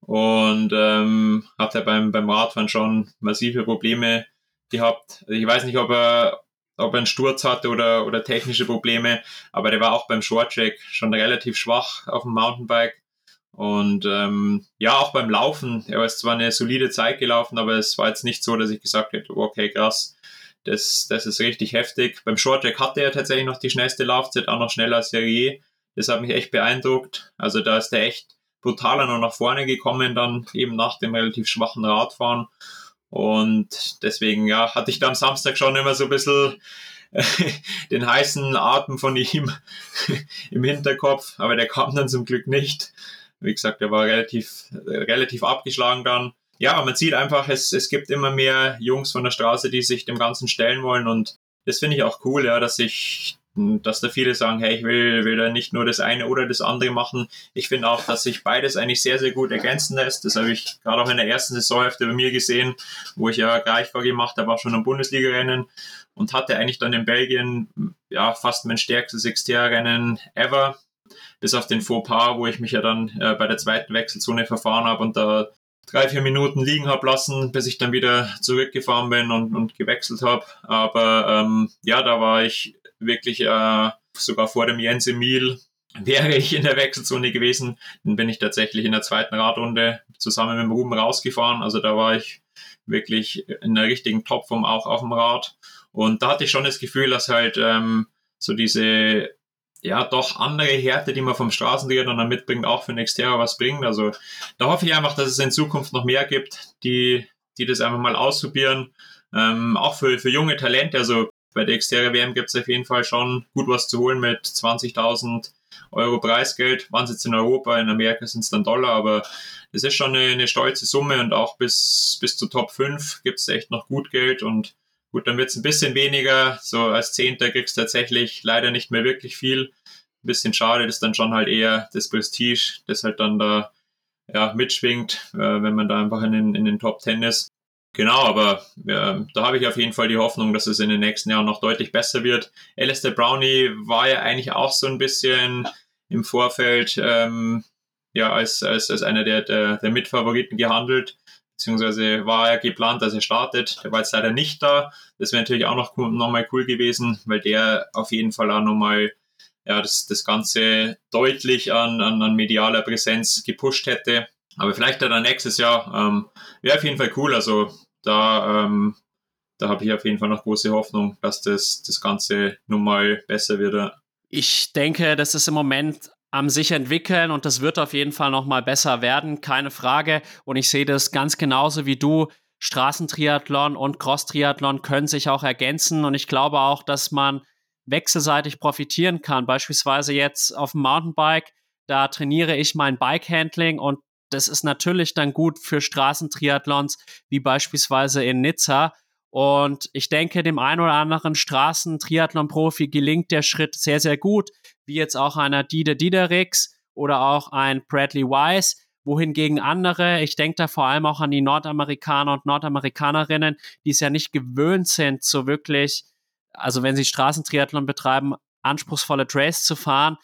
Speaker 2: Und ähm, hat er beim, beim Radfahren schon massive Probleme gehabt. Also ich weiß nicht, ob er, ob er einen Sturz hatte oder, oder technische Probleme. Aber der war auch beim Shorttrack schon relativ schwach auf dem Mountainbike. Und ähm, ja, auch beim Laufen, er ist zwar eine solide Zeit gelaufen, aber es war jetzt nicht so, dass ich gesagt hätte, okay, krass, das, das ist richtig heftig. Beim Shorttrack hatte er tatsächlich noch die schnellste Laufzeit, auch noch schneller als Serie. Das hat mich echt beeindruckt. Also da ist er echt brutaler noch nach vorne gekommen, dann eben nach dem relativ schwachen Radfahren. Und deswegen, ja, hatte ich da am Samstag schon immer so ein bisschen den heißen Atem von ihm im Hinterkopf, aber der kam dann zum Glück nicht. Wie gesagt, er war relativ, relativ abgeschlagen dann. Ja, man sieht einfach, es, es gibt immer mehr Jungs von der Straße, die sich dem Ganzen stellen wollen und das finde ich auch cool, ja, dass sich dass da viele sagen, hey, ich will, will da nicht nur das eine oder das andere machen. Ich finde auch, dass sich beides eigentlich sehr, sehr gut ergänzen lässt. Das habe ich gerade auch in der ersten Saisonhälfte bei mir gesehen, wo ich ja greifbar gemacht habe, war schon ein Bundesliga-Rennen und hatte eigentlich dann in Belgien ja fast mein stärkstes Xterra-Rennen ever. Bis auf den Fauxpas, wo ich mich ja dann äh, bei der zweiten Wechselzone verfahren habe und da drei, vier Minuten liegen habe lassen, bis ich dann wieder zurückgefahren bin und, und gewechselt habe. Aber ähm, ja, da war ich wirklich äh, sogar vor dem Jens Emil wäre ich in der Wechselzone gewesen, dann bin ich tatsächlich in der zweiten Radrunde zusammen mit dem Ruben rausgefahren. Also da war ich wirklich in der richtigen Topform auch auf dem Rad. Und da hatte ich schon das Gefühl, dass halt ähm, so diese ja doch andere Härte, die man vom Straßentriathlon dann mitbringt, auch für Nextera was bringt. Also da hoffe ich einfach, dass es in Zukunft noch mehr gibt, die, die das einfach mal ausprobieren. Ähm, auch für, für junge Talente, also bei der Xterra WM gibt es auf jeden Fall schon gut was zu holen mit 20.000 Euro Preisgeld. Waren es jetzt in Europa, in Amerika sind es dann Dollar, aber es ist schon eine, eine, stolze Summe und auch bis, bis zu Top 5 gibt es echt noch gut Geld und gut, dann wird es ein bisschen weniger. So als Zehnter kriegst du tatsächlich leider nicht mehr wirklich viel. Ein bisschen schade, das ist dann schon halt eher das Prestige, das halt dann da ja, mitschwingt, äh, wenn man da einfach in den, in den Top 10 ist. Genau, aber ja, da habe ich auf jeden Fall die Hoffnung, dass es in den nächsten Jahren noch deutlich besser wird. Alistair Brownie war ja eigentlich auch so ein bisschen im Vorfeld ähm, ja als, als, als einer der, der, der Mitfavoriten gehandelt, beziehungsweise war er geplant, dass er startet. Der war jetzt leider nicht da. Das wäre natürlich auch noch, noch mal cool gewesen, weil der auf jeden Fall auch nochmal ja, das, das Ganze deutlich an, an, an medialer Präsenz gepusht hätte. Aber vielleicht dann nächstes Jahr. Ähm, Wäre auf jeden Fall cool. Also da, ähm, da habe ich auf jeden Fall noch große Hoffnung, dass das, das Ganze nun mal besser wird.
Speaker 1: Ich denke, das ist im Moment am sich entwickeln und das wird auf jeden Fall noch mal besser werden, keine Frage. Und ich sehe das ganz genauso wie du. Straßentriathlon und Cross-Triathlon können sich auch ergänzen und ich glaube auch, dass man wechselseitig profitieren kann. Beispielsweise jetzt auf dem Mountainbike, da trainiere ich mein Bike-Handling und das ist natürlich dann gut für Straßentriathlons, wie beispielsweise in Nizza. Und ich denke, dem einen oder anderen Straßentriathlon-Profi gelingt der Schritt sehr, sehr gut, wie jetzt auch einer Dide Diederix oder auch ein Bradley Wise, wohingegen andere, ich denke da vor allem auch an die Nordamerikaner und Nordamerikanerinnen, die es ja nicht gewöhnt sind, so wirklich, also wenn sie Straßentriathlon betreiben, anspruchsvolle Trails zu fahren,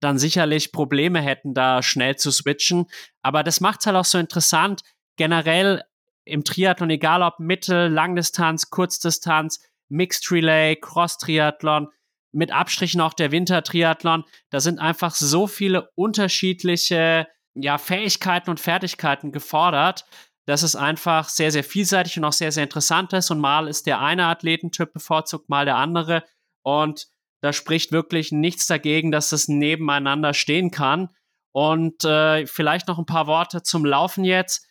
Speaker 1: dann sicherlich Probleme hätten, da schnell zu switchen. Aber das macht es halt auch so interessant, generell im Triathlon, egal ob Mittel, Langdistanz, Kurzdistanz, Mixed Relay, Cross-Triathlon, mit Abstrichen auch der Winter-Triathlon, da sind einfach so viele unterschiedliche ja, Fähigkeiten und Fertigkeiten gefordert, dass es einfach sehr, sehr vielseitig und auch sehr, sehr interessant ist. Und mal ist der eine Athletentyp bevorzugt, mal der andere. Und da spricht wirklich nichts dagegen, dass es nebeneinander stehen kann. Und äh, vielleicht noch ein paar Worte zum Laufen jetzt.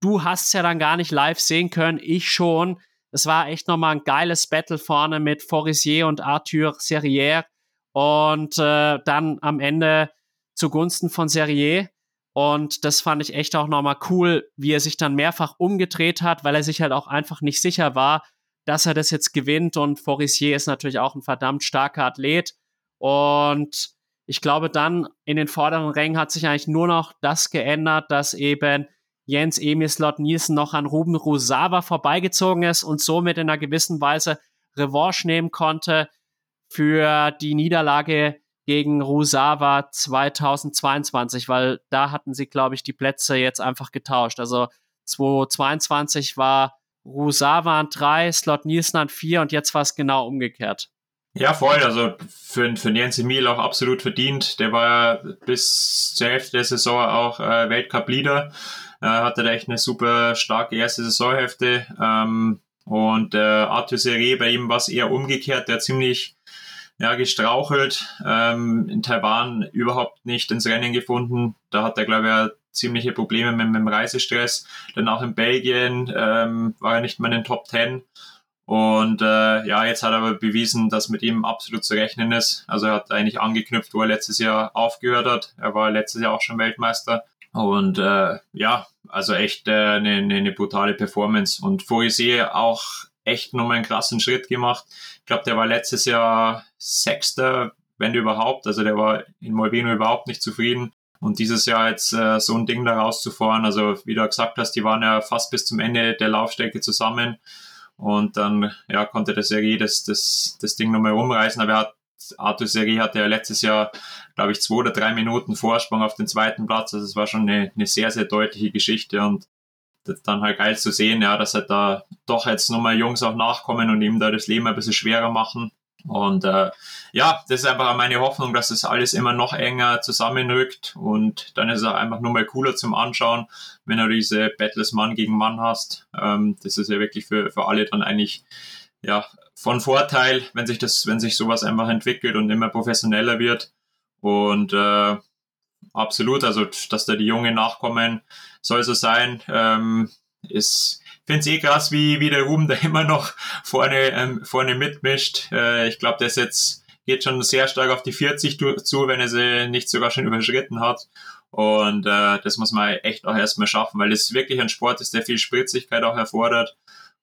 Speaker 1: Du hast es ja dann gar nicht live sehen können, ich schon. Es war echt nochmal ein geiles Battle vorne mit Forisier und Arthur Serrière. Und äh, dann am Ende zugunsten von Serrier. Und das fand ich echt auch nochmal cool, wie er sich dann mehrfach umgedreht hat, weil er sich halt auch einfach nicht sicher war, dass er das jetzt gewinnt. Und Forissier ist natürlich auch ein verdammt starker Athlet. Und ich glaube, dann in den vorderen Rängen hat sich eigentlich nur noch das geändert, dass eben Jens Emil Slot Nielsen noch an Ruben Rusawa vorbeigezogen ist und somit in einer gewissen Weise Revanche nehmen konnte für die Niederlage gegen Rusawa 2022, weil da hatten sie, glaube ich, die Plätze jetzt einfach getauscht. Also 2022 war Rusawa an drei, Slot Nielsen an vier und jetzt war es genau umgekehrt.
Speaker 2: Ja, voll. Also für, für Jens Emil auch absolut verdient. Der war bis zur Hälfte der Saison auch äh, Weltcup-Leader. Äh, hatte da echt eine super starke erste Saisonhälfte. Ähm, und äh, Arthur Seré, bei ihm war es eher umgekehrt. Der ziemlich ja, gestrauchelt. Ähm, in Taiwan überhaupt nicht ins Rennen gefunden. Da hat er, glaube ich, ziemliche Probleme mit, mit dem Reisestress. Dann auch in Belgien ähm, war er nicht mehr in den Top Ten. Und äh, ja, jetzt hat er aber bewiesen, dass mit ihm absolut zu rechnen ist. Also er hat eigentlich angeknüpft, wo er letztes Jahr aufgehört hat. Er war letztes Jahr auch schon Weltmeister. Und äh, ja, also echt äh, eine, eine brutale Performance. Und Fourier auch echt nochmal einen krassen Schritt gemacht. Ich glaube, der war letztes Jahr Sechster, wenn überhaupt. Also der war in Molveno überhaupt nicht zufrieden. Und dieses Jahr jetzt äh, so ein Ding da rauszufahren, also wie du gesagt hast, die waren ja fast bis zum Ende der Laufstrecke zusammen. Und dann ja, konnte der Serie das, das, das Ding nochmal rumreißen. Aber er hat, Arthur Serie hatte ja letztes Jahr, glaube ich, zwei oder drei Minuten Vorsprung auf den zweiten Platz. Also es war schon eine, eine sehr, sehr deutliche Geschichte. Und dann halt geil zu sehen, ja, dass halt da doch jetzt nochmal Jungs auch nachkommen und ihm da das Leben ein bisschen schwerer machen. Und äh, ja, das ist einfach meine Hoffnung, dass das alles immer noch enger zusammenrückt und dann ist es auch einfach nur mal cooler zum Anschauen, wenn du diese Battles Mann gegen Mann hast. Ähm, das ist ja wirklich für, für alle dann eigentlich ja von Vorteil, wenn sich das, wenn sich sowas einfach entwickelt und immer professioneller wird. Und äh, absolut, also dass da die Jungen nachkommen, soll so sein. Ähm, ist finde es eh krass, wie, wie der Ruben da immer noch vorne, ähm, vorne mitmischt. Äh, ich glaube, das jetzt geht schon sehr stark auf die 40 zu, wenn er sie nicht sogar schon überschritten hat. Und äh, das muss man echt auch erstmal schaffen, weil es wirklich ein Sport ist, der viel Spritzigkeit auch erfordert.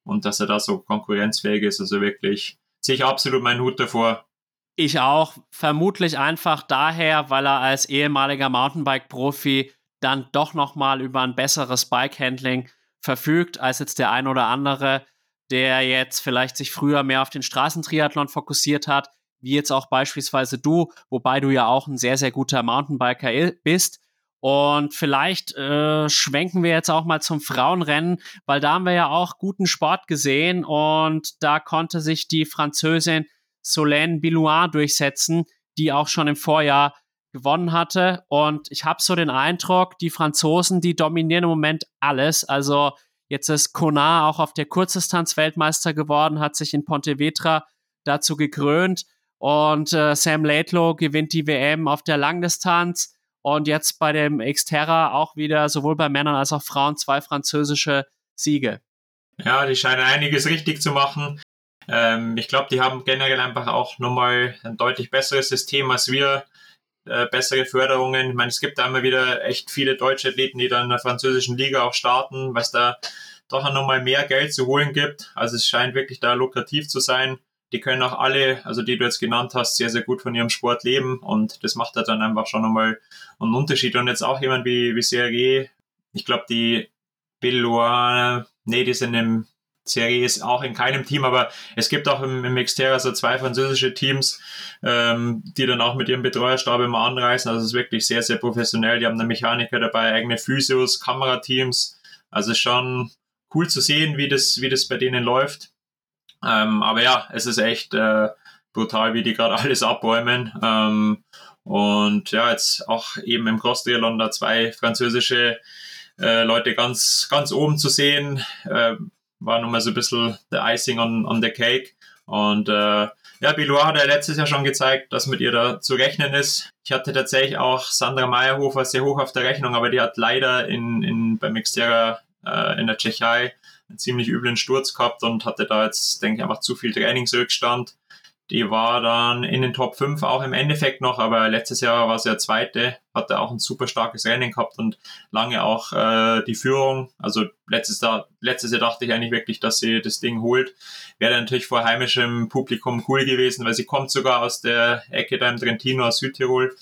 Speaker 2: Und dass er da so konkurrenzfähig ist, also wirklich ziehe ich absolut meinen Hut davor.
Speaker 1: Ich auch, vermutlich einfach daher, weil er als ehemaliger Mountainbike-Profi dann doch nochmal über ein besseres Bike-Handling verfügt als jetzt der ein oder andere, der jetzt vielleicht sich früher mehr auf den Straßentriathlon fokussiert hat, wie jetzt auch beispielsweise du, wobei du ja auch ein sehr, sehr guter Mountainbiker bist. Und vielleicht äh, schwenken wir jetzt auch mal zum Frauenrennen, weil da haben wir ja auch guten Sport gesehen und da konnte sich die Französin Solène Billouin durchsetzen, die auch schon im Vorjahr gewonnen hatte. Und ich habe so den Eindruck, die Franzosen, die dominieren im Moment alles. Also jetzt ist Konar auch auf der Kurzdistanz Weltmeister geworden, hat sich in Pontevedra dazu gekrönt. Und äh, Sam Laidlow gewinnt die WM auf der Langdistanz. Und jetzt bei dem Xterra auch wieder sowohl bei Männern als auch Frauen zwei französische Siege.
Speaker 2: Ja, die scheinen einiges richtig zu machen. Ähm, ich glaube, die haben generell einfach auch nochmal ein deutlich besseres System als wir. Äh, bessere Förderungen. Ich meine, es gibt da immer wieder echt viele deutsche Athleten, die dann in der französischen Liga auch starten, was da doch nochmal mehr Geld zu holen gibt. Also es scheint wirklich da lukrativ zu sein. Die können auch alle, also die du jetzt genannt hast, sehr, sehr gut von ihrem Sport leben und das macht da dann einfach schon nochmal einen Unterschied. Und jetzt auch jemand wie, wie Sergei, ich glaube, die Billois, nee, die sind im Serie ist auch in keinem Team, aber es gibt auch im, im Xterra so zwei französische Teams, ähm, die dann auch mit ihrem Betreuerstab immer anreisen. Also es ist wirklich sehr, sehr professionell. Die haben eine Mechaniker dabei, eigene Physios, Kamerateams. Also schon cool zu sehen, wie das, wie das bei denen läuft. Ähm, aber ja, es ist echt äh, brutal, wie die gerade alles abräumen. Ähm, und ja, jetzt auch eben im Cross Triathlon da zwei französische äh, Leute ganz, ganz oben zu sehen. Äh, war nochmal so ein bisschen der Icing on, on the cake. Und äh, ja, Bilois hat ja letztes Jahr schon gezeigt, dass mit ihr da zu rechnen ist. Ich hatte tatsächlich auch Sandra Meyerhofer sehr hoch auf der Rechnung, aber die hat leider in, in, beim Xterra äh, in der Tschechei einen ziemlich üblen Sturz gehabt und hatte da jetzt, denke ich, einfach zu viel Trainingsrückstand. Die war dann in den Top 5 auch im Endeffekt noch, aber letztes Jahr war sie ja zweite, hatte auch ein super starkes Rennen gehabt und lange auch äh, die Führung. Also letztes Jahr, letztes Jahr dachte ich eigentlich wirklich, dass sie das Ding holt. Wäre natürlich vor heimischem Publikum cool gewesen, weil sie kommt sogar aus der Ecke da im Trentino aus Südtirol.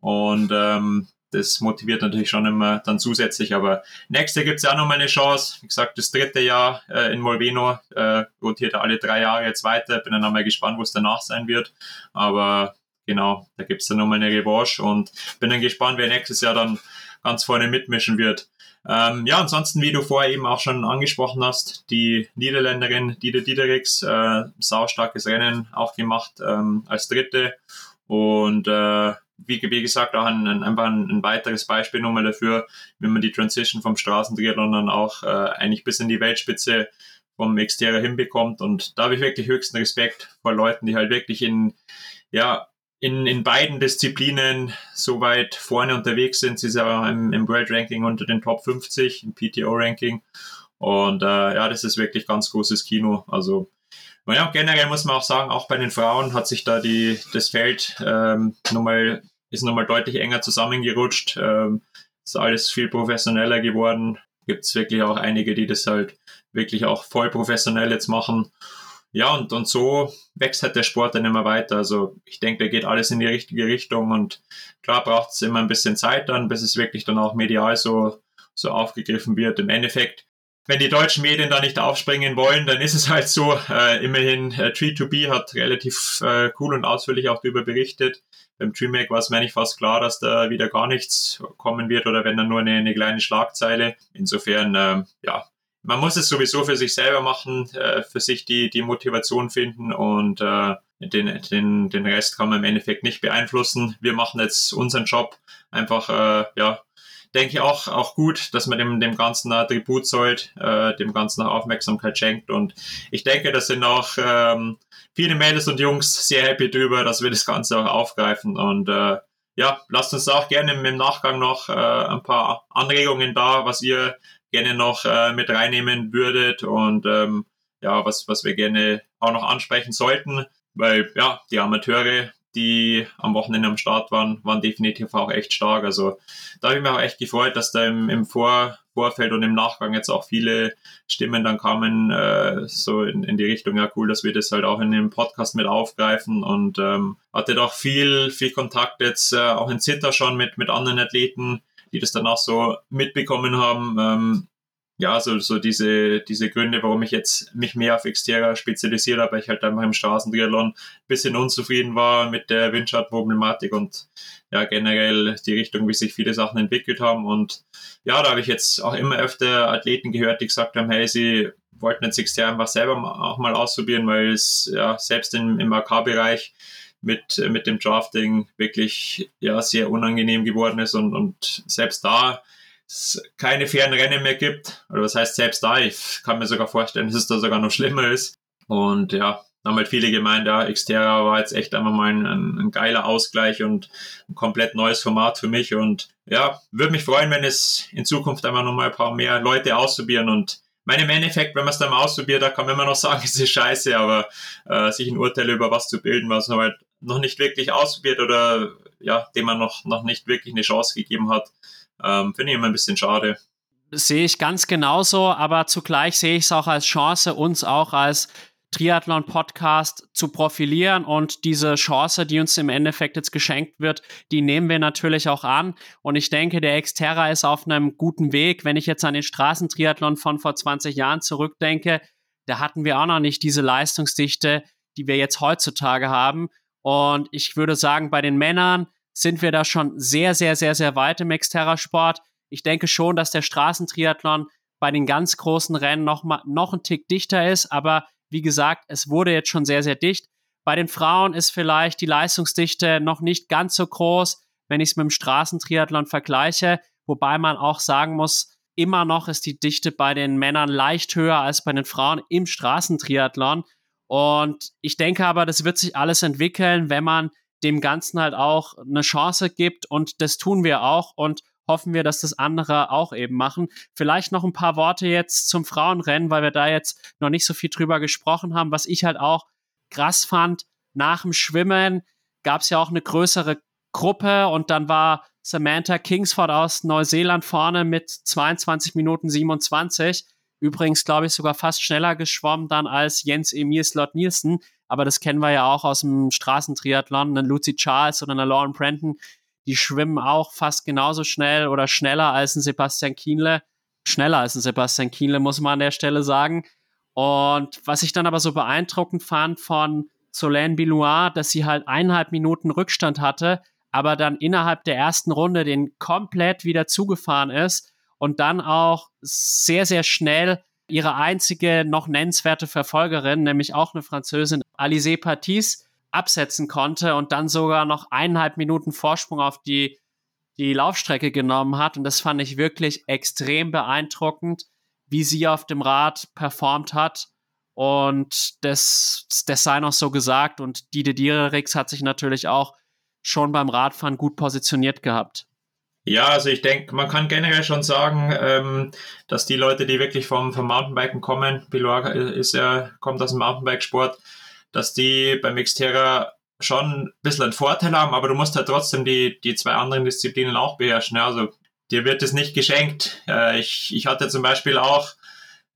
Speaker 2: Und ähm, das motiviert natürlich schon immer dann zusätzlich. Aber nächstes Jahr gibt es ja auch nochmal eine Chance. Wie gesagt, das dritte Jahr äh, in Molveno äh, rotiert er alle drei Jahre jetzt weiter. Bin dann einmal gespannt, wo es danach sein wird. Aber genau, da gibt es dann nochmal eine Revanche und bin dann gespannt, wer nächstes Jahr dann ganz vorne mitmischen wird. Ähm, ja, ansonsten, wie du vorher eben auch schon angesprochen hast, die Niederländerin Dieter Diedericks, äh, saustarkes Rennen auch gemacht ähm, als Dritte. Und äh, wie, wie gesagt, auch ein, ein, einfach ein, ein weiteres Beispiel nochmal dafür, wenn man die Transition vom Straßentriathlon dann auch äh, eigentlich bis in die Weltspitze vom Exterior hinbekommt. Und da habe ich wirklich höchsten Respekt vor Leuten, die halt wirklich in, ja, in, in beiden Disziplinen so weit vorne unterwegs sind. Sie ist ja im, im World Ranking unter den Top 50, im PTO Ranking. Und äh, ja, das ist wirklich ganz großes Kino. Also naja, generell muss man auch sagen, auch bei den Frauen hat sich da die, das Feld ähm, nochmal, ist nochmal deutlich enger zusammengerutscht. Ähm, ist alles viel professioneller geworden. Gibt es wirklich auch einige, die das halt wirklich auch voll professionell jetzt machen. Ja, und, und so wächst halt der Sport dann immer weiter. Also ich denke, da geht alles in die richtige Richtung und klar braucht es immer ein bisschen Zeit dann, bis es wirklich dann auch medial so, so aufgegriffen wird. Im Endeffekt, wenn die deutschen Medien da nicht aufspringen wollen, dann ist es halt so. Äh, immerhin, äh, Tree2B hat relativ äh, cool und ausführlich auch darüber berichtet. Beim TreeMake war es mir nicht fast klar, dass da wieder gar nichts kommen wird oder wenn dann nur eine, eine kleine Schlagzeile. Insofern, äh, ja, man muss es sowieso für sich selber machen, äh, für sich die, die Motivation finden und äh, den, den, den Rest kann man im Endeffekt nicht beeinflussen. Wir machen jetzt unseren Job einfach, äh, ja, denke ich auch, auch gut, dass man dem, dem Ganzen ein Tribut zollt, äh, dem Ganzen auch Aufmerksamkeit schenkt. Und ich denke, das sind auch ähm, viele Mädels und Jungs sehr happy drüber, dass wir das Ganze auch aufgreifen. Und äh, ja, lasst uns auch gerne im, im Nachgang noch äh, ein paar Anregungen da, was ihr gerne noch äh, mit reinnehmen würdet und ähm, ja, was, was wir gerne auch noch ansprechen sollten, weil ja, die Amateure, die am Wochenende am Start waren, waren definitiv auch echt stark. Also da habe ich mich auch echt gefreut, dass da im, im Vor, Vorfeld und im Nachgang jetzt auch viele Stimmen dann kamen, äh, so in, in die Richtung, ja cool, dass wir das halt auch in dem Podcast mit aufgreifen und ähm, hatte doch viel, viel Kontakt jetzt äh, auch in Zitter schon mit, mit anderen Athleten, die das danach so mitbekommen haben. Ähm, ja, so, so diese, diese Gründe, warum ich jetzt mich mehr auf Xterra spezialisiert habe, weil ich halt einfach im Straßentriathlon bisschen unzufrieden war mit der Windschattenproblematik und ja, generell die Richtung, wie sich viele Sachen entwickelt haben. Und ja, da habe ich jetzt auch immer öfter Athleten gehört, die gesagt haben, hey, sie wollten jetzt Xterra einfach selber auch mal ausprobieren, weil es ja selbst im, im AK-Bereich mit, mit dem Drafting wirklich ja, sehr unangenehm geworden ist und, und selbst da es keine fairen Rennen mehr gibt. Oder was heißt selbst da? Ich kann mir sogar vorstellen, dass es da sogar noch schlimmer ist. Und ja, haben halt viele gemeint, ja, Xterra war jetzt echt einfach mal ein, ein, ein, geiler Ausgleich und ein komplett neues Format für mich. Und ja, würde mich freuen, wenn es in Zukunft einfach nochmal ein paar mehr Leute ausprobieren und meine, im Endeffekt, wenn man es dann mal ausprobiert, da kann man immer noch sagen, es ist scheiße, aber äh, sich ein Urteil über was zu bilden, was man halt noch nicht wirklich ausprobiert oder ja, dem man noch, noch nicht wirklich eine Chance gegeben hat, ähm, finde ich immer ein bisschen schade.
Speaker 1: Sehe ich ganz genauso, aber zugleich sehe ich es auch als Chance, uns auch als Triathlon-Podcast zu profilieren und diese Chance, die uns im Endeffekt jetzt geschenkt wird, die nehmen wir natürlich auch an. Und ich denke, der Xterra ist auf einem guten Weg. Wenn ich jetzt an den Straßentriathlon von vor 20 Jahren zurückdenke, da hatten wir auch noch nicht diese Leistungsdichte, die wir jetzt heutzutage haben. Und ich würde sagen, bei den Männern sind wir da schon sehr, sehr, sehr, sehr weit im Xterra-Sport. Ich denke schon, dass der Straßentriathlon bei den ganz großen Rennen noch, mal, noch ein Tick dichter ist, aber wie gesagt, es wurde jetzt schon sehr, sehr dicht. Bei den Frauen ist vielleicht die Leistungsdichte noch nicht ganz so groß, wenn ich es mit dem Straßentriathlon vergleiche, wobei man auch sagen muss, immer noch ist die Dichte bei den Männern leicht höher als bei den Frauen im Straßentriathlon. Und ich denke aber, das wird sich alles entwickeln, wenn man dem Ganzen halt auch eine Chance gibt und das tun wir auch und hoffen wir, dass das andere auch eben machen. Vielleicht noch ein paar Worte jetzt zum Frauenrennen, weil wir da jetzt noch nicht so viel drüber gesprochen haben. Was ich halt auch krass fand, nach dem Schwimmen gab es ja auch eine größere Gruppe und dann war Samantha Kingsford aus Neuseeland vorne mit 22 Minuten 27. Übrigens, glaube ich, sogar fast schneller geschwommen dann als Jens Emil Slot Nielsen. Aber das kennen wir ja auch aus dem Straßentriathlon. Eine Lucy Charles oder eine Lauren Prenton, die schwimmen auch fast genauso schnell oder schneller als ein Sebastian Kienle. Schneller als ein Sebastian Kienle, muss man an der Stelle sagen. Und was ich dann aber so beeindruckend fand von Solène Bilois, dass sie halt eineinhalb Minuten Rückstand hatte, aber dann innerhalb der ersten Runde den komplett wieder zugefahren ist und dann auch sehr, sehr schnell ihre einzige noch nennenswerte Verfolgerin, nämlich auch eine Französin, Alizé Patis, absetzen konnte und dann sogar noch eineinhalb Minuten Vorsprung auf die, die Laufstrecke genommen hat. Und das fand ich wirklich extrem beeindruckend, wie sie auf dem Rad performt hat. Und das, das sei noch so gesagt. Und Dide Diererix hat sich natürlich auch schon beim Radfahren gut positioniert gehabt.
Speaker 2: Ja, also ich denke, man kann generell schon sagen, ähm, dass die Leute, die wirklich vom, vom Mountainbiken kommen, Biloir ist ja, kommt aus dem Mountainbikesport, dass die beim Xterra schon ein bisschen einen Vorteil haben, aber du musst halt trotzdem die, die zwei anderen Disziplinen auch beherrschen. Also dir wird es nicht geschenkt. Äh, ich, ich hatte zum Beispiel auch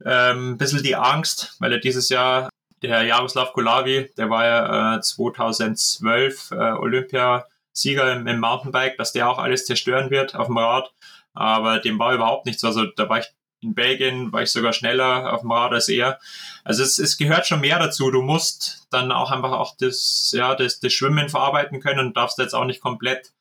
Speaker 2: ähm, ein bisschen die Angst, weil er dieses Jahr, der Jaroslav Kulavi, der war ja äh, 2012 äh, Olympia Sieger im, im Mountainbike, dass der auch alles zerstören wird auf dem Rad. Aber dem war überhaupt nichts. Also da war ich in Belgien, war ich sogar schneller auf dem Rad als er. Also es, es gehört schon mehr dazu. Du musst dann auch einfach auch das, ja, das, das Schwimmen verarbeiten können und darfst jetzt auch nicht komplett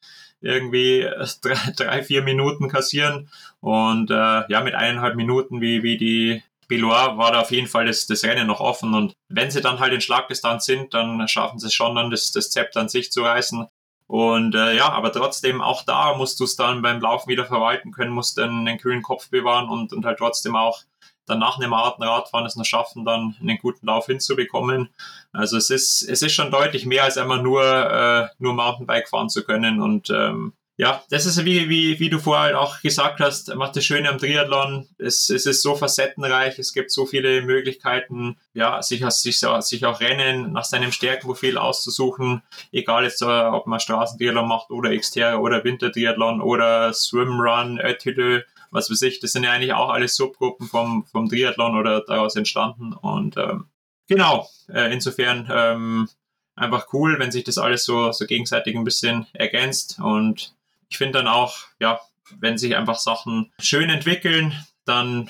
Speaker 2: irgendwie drei, drei vier Minuten kassieren. Und äh, ja, mit eineinhalb Minuten, wie, wie die Beloir, war da auf jeden Fall das, das Rennen noch offen. Und wenn sie dann halt in Schlagdistanz sind, dann schaffen sie es schon dann, das, das Zepter an sich zu reißen. Und äh, ja, aber trotzdem, auch da musst du es dann beim Laufen wieder verwalten können, musst dann einen kühlen Kopf bewahren und, und halt trotzdem auch dann nach einem harten Radfahren es noch schaffen, dann einen guten Lauf hinzubekommen. Also es ist, es ist schon deutlich mehr als einmal nur, äh, nur Mountainbike fahren zu können. Und ähm, ja, das ist wie, wie, wie du vorher auch gesagt hast, macht das Schöne am Triathlon. Es, es ist so facettenreich, es gibt so viele Möglichkeiten, ja, sich, sich, sich auch Rennen nach seinem Stärkenprofil auszusuchen, egal jetzt, äh, ob man Straßentriathlon macht oder Xterra oder Wintertriathlon oder Swimrun, Ötüdö, was weiß ich. Das sind ja eigentlich auch alle Subgruppen vom, vom Triathlon oder daraus entstanden. Und ähm, genau, äh, insofern ähm, einfach cool, wenn sich das alles so, so gegenseitig ein bisschen ergänzt und ich finde dann auch, ja, wenn sich einfach Sachen schön entwickeln, dann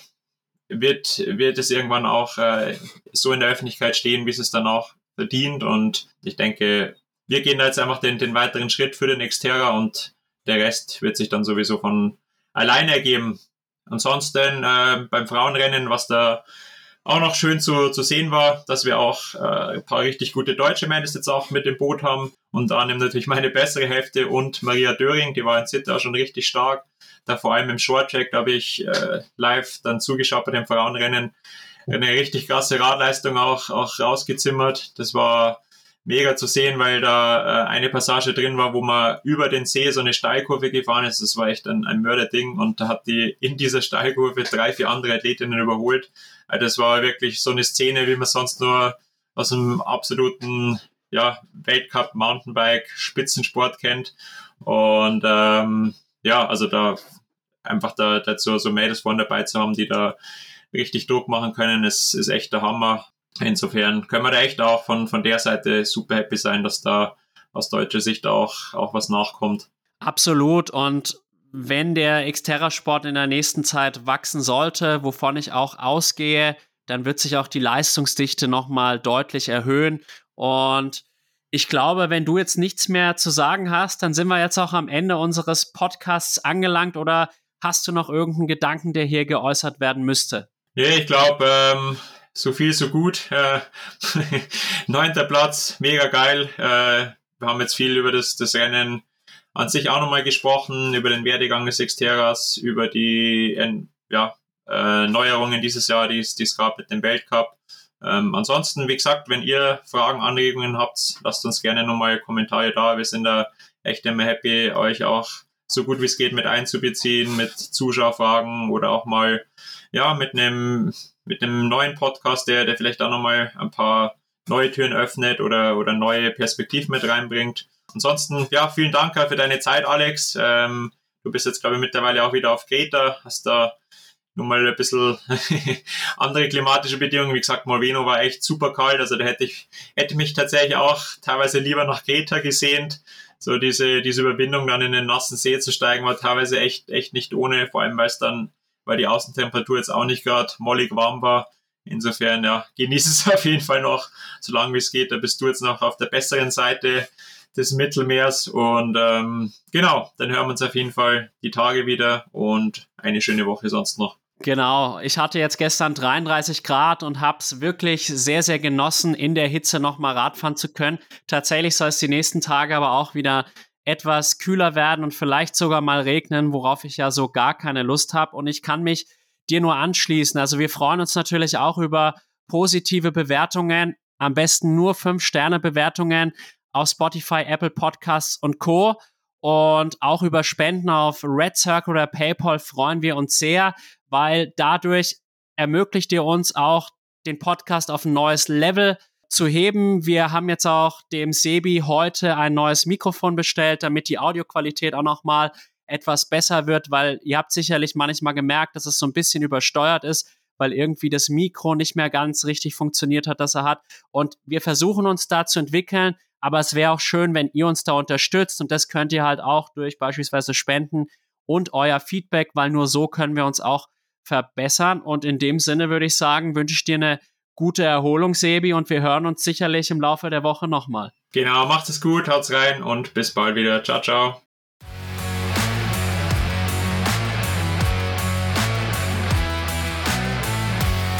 Speaker 2: wird, wird es irgendwann auch äh, so in der Öffentlichkeit stehen, wie es es dann auch verdient. Und ich denke, wir gehen da jetzt einfach den, den weiteren Schritt für den Xterra und der Rest wird sich dann sowieso von alleine ergeben. Ansonsten äh, beim Frauenrennen, was da auch noch schön zu, zu sehen war, dass wir auch äh, ein paar richtig gute deutsche Mädels jetzt auch mit dem Boot haben. Und annehmend natürlich meine bessere Hälfte und Maria Döring, die war in Zitter schon richtig stark. Da vor allem im Shorttrack, da habe ich äh, live dann zugeschaut bei dem Frauenrennen. Eine richtig krasse Radleistung auch, auch rausgezimmert. Das war mega zu sehen, weil da äh, eine Passage drin war, wo man über den See so eine Steilkurve gefahren ist. Das war echt ein, ein Mörderding und da hat die in dieser Steilkurve drei, vier andere Athletinnen überholt. Also das war wirklich so eine Szene, wie man sonst nur aus einem absoluten ja, Weltcup Mountainbike Spitzensport kennt. Und ähm, ja, also da einfach da dazu so Mädels vorne dabei zu haben, die da richtig Druck machen können, ist, ist echt der Hammer. Insofern können wir da echt auch von, von der Seite super happy sein, dass da aus deutscher Sicht auch, auch was nachkommt.
Speaker 1: Absolut. Und wenn der Xterra-Sport in der nächsten Zeit wachsen sollte, wovon ich auch ausgehe, dann wird sich auch die Leistungsdichte nochmal deutlich erhöhen. Und ich glaube, wenn du jetzt nichts mehr zu sagen hast, dann sind wir jetzt auch am Ende unseres Podcasts angelangt oder hast du noch irgendeinen Gedanken, der hier geäußert werden müsste?
Speaker 2: Ja, ich glaube, ähm, so viel, so gut. Äh, neunter Platz, mega geil. Äh, wir haben jetzt viel über das, das Rennen an sich auch nochmal gesprochen, über den Werdegang des Xteras, über die ja, äh, Neuerungen dieses Jahr, die es gab mit dem Weltcup. Ähm, ansonsten, wie gesagt, wenn ihr Fragen, Anregungen habt, lasst uns gerne nochmal Kommentare da. Wir sind da echt immer happy, euch auch so gut wie es geht mit einzubeziehen, mit Zuschauerfragen oder auch mal ja mit einem mit einem neuen Podcast, der der vielleicht auch nochmal ein paar neue Türen öffnet oder oder neue Perspektiven mit reinbringt. Ansonsten ja vielen Dank für deine Zeit, Alex. Ähm, du bist jetzt glaube ich mittlerweile auch wieder auf Kreta, hast da nun mal ein bisschen andere klimatische Bedingungen. Wie gesagt, Molveno war echt super kalt, also da hätte ich, hätte mich tatsächlich auch teilweise lieber nach Kreta gesehnt. So diese, diese Überwindung dann in den nassen See zu steigen war teilweise echt, echt nicht ohne, vor allem weil es dann, weil die Außentemperatur jetzt auch nicht gerade mollig warm war. Insofern, ja, genieße es auf jeden Fall noch, so lange wie es geht. Da bist du jetzt noch auf der besseren Seite des Mittelmeers. Und ähm, genau, dann hören wir uns auf jeden Fall die Tage wieder und eine schöne Woche sonst noch.
Speaker 1: Genau, ich hatte jetzt gestern 33 Grad und habe es wirklich sehr, sehr genossen, in der Hitze nochmal Radfahren zu können. Tatsächlich soll es die nächsten Tage aber auch wieder etwas kühler werden und vielleicht sogar mal regnen, worauf ich ja so gar keine Lust habe. Und ich kann mich dir nur anschließen. Also wir freuen uns natürlich auch über positive Bewertungen, am besten nur 5-Sterne-Bewertungen auf Spotify, Apple Podcasts und Co. Und auch über Spenden auf Red Circle oder PayPal freuen wir uns sehr, weil dadurch ermöglicht ihr uns auch, den Podcast auf ein neues Level zu heben. Wir haben jetzt auch dem Sebi heute ein neues Mikrofon bestellt, damit die Audioqualität auch nochmal etwas besser wird, weil ihr habt sicherlich manchmal gemerkt, dass es so ein bisschen übersteuert ist, weil irgendwie das Mikro nicht mehr ganz richtig funktioniert hat, das er hat. Und wir versuchen uns da zu entwickeln, aber es wäre auch schön, wenn ihr uns da unterstützt und das könnt ihr halt auch durch beispielsweise Spenden und euer Feedback, weil nur so können wir uns auch verbessern. Und in dem Sinne würde ich sagen, wünsche ich dir eine gute Erholung, Sebi, und wir hören uns sicherlich im Laufe der Woche nochmal.
Speaker 2: Genau, macht es gut, haut's rein und bis bald wieder. Ciao, ciao.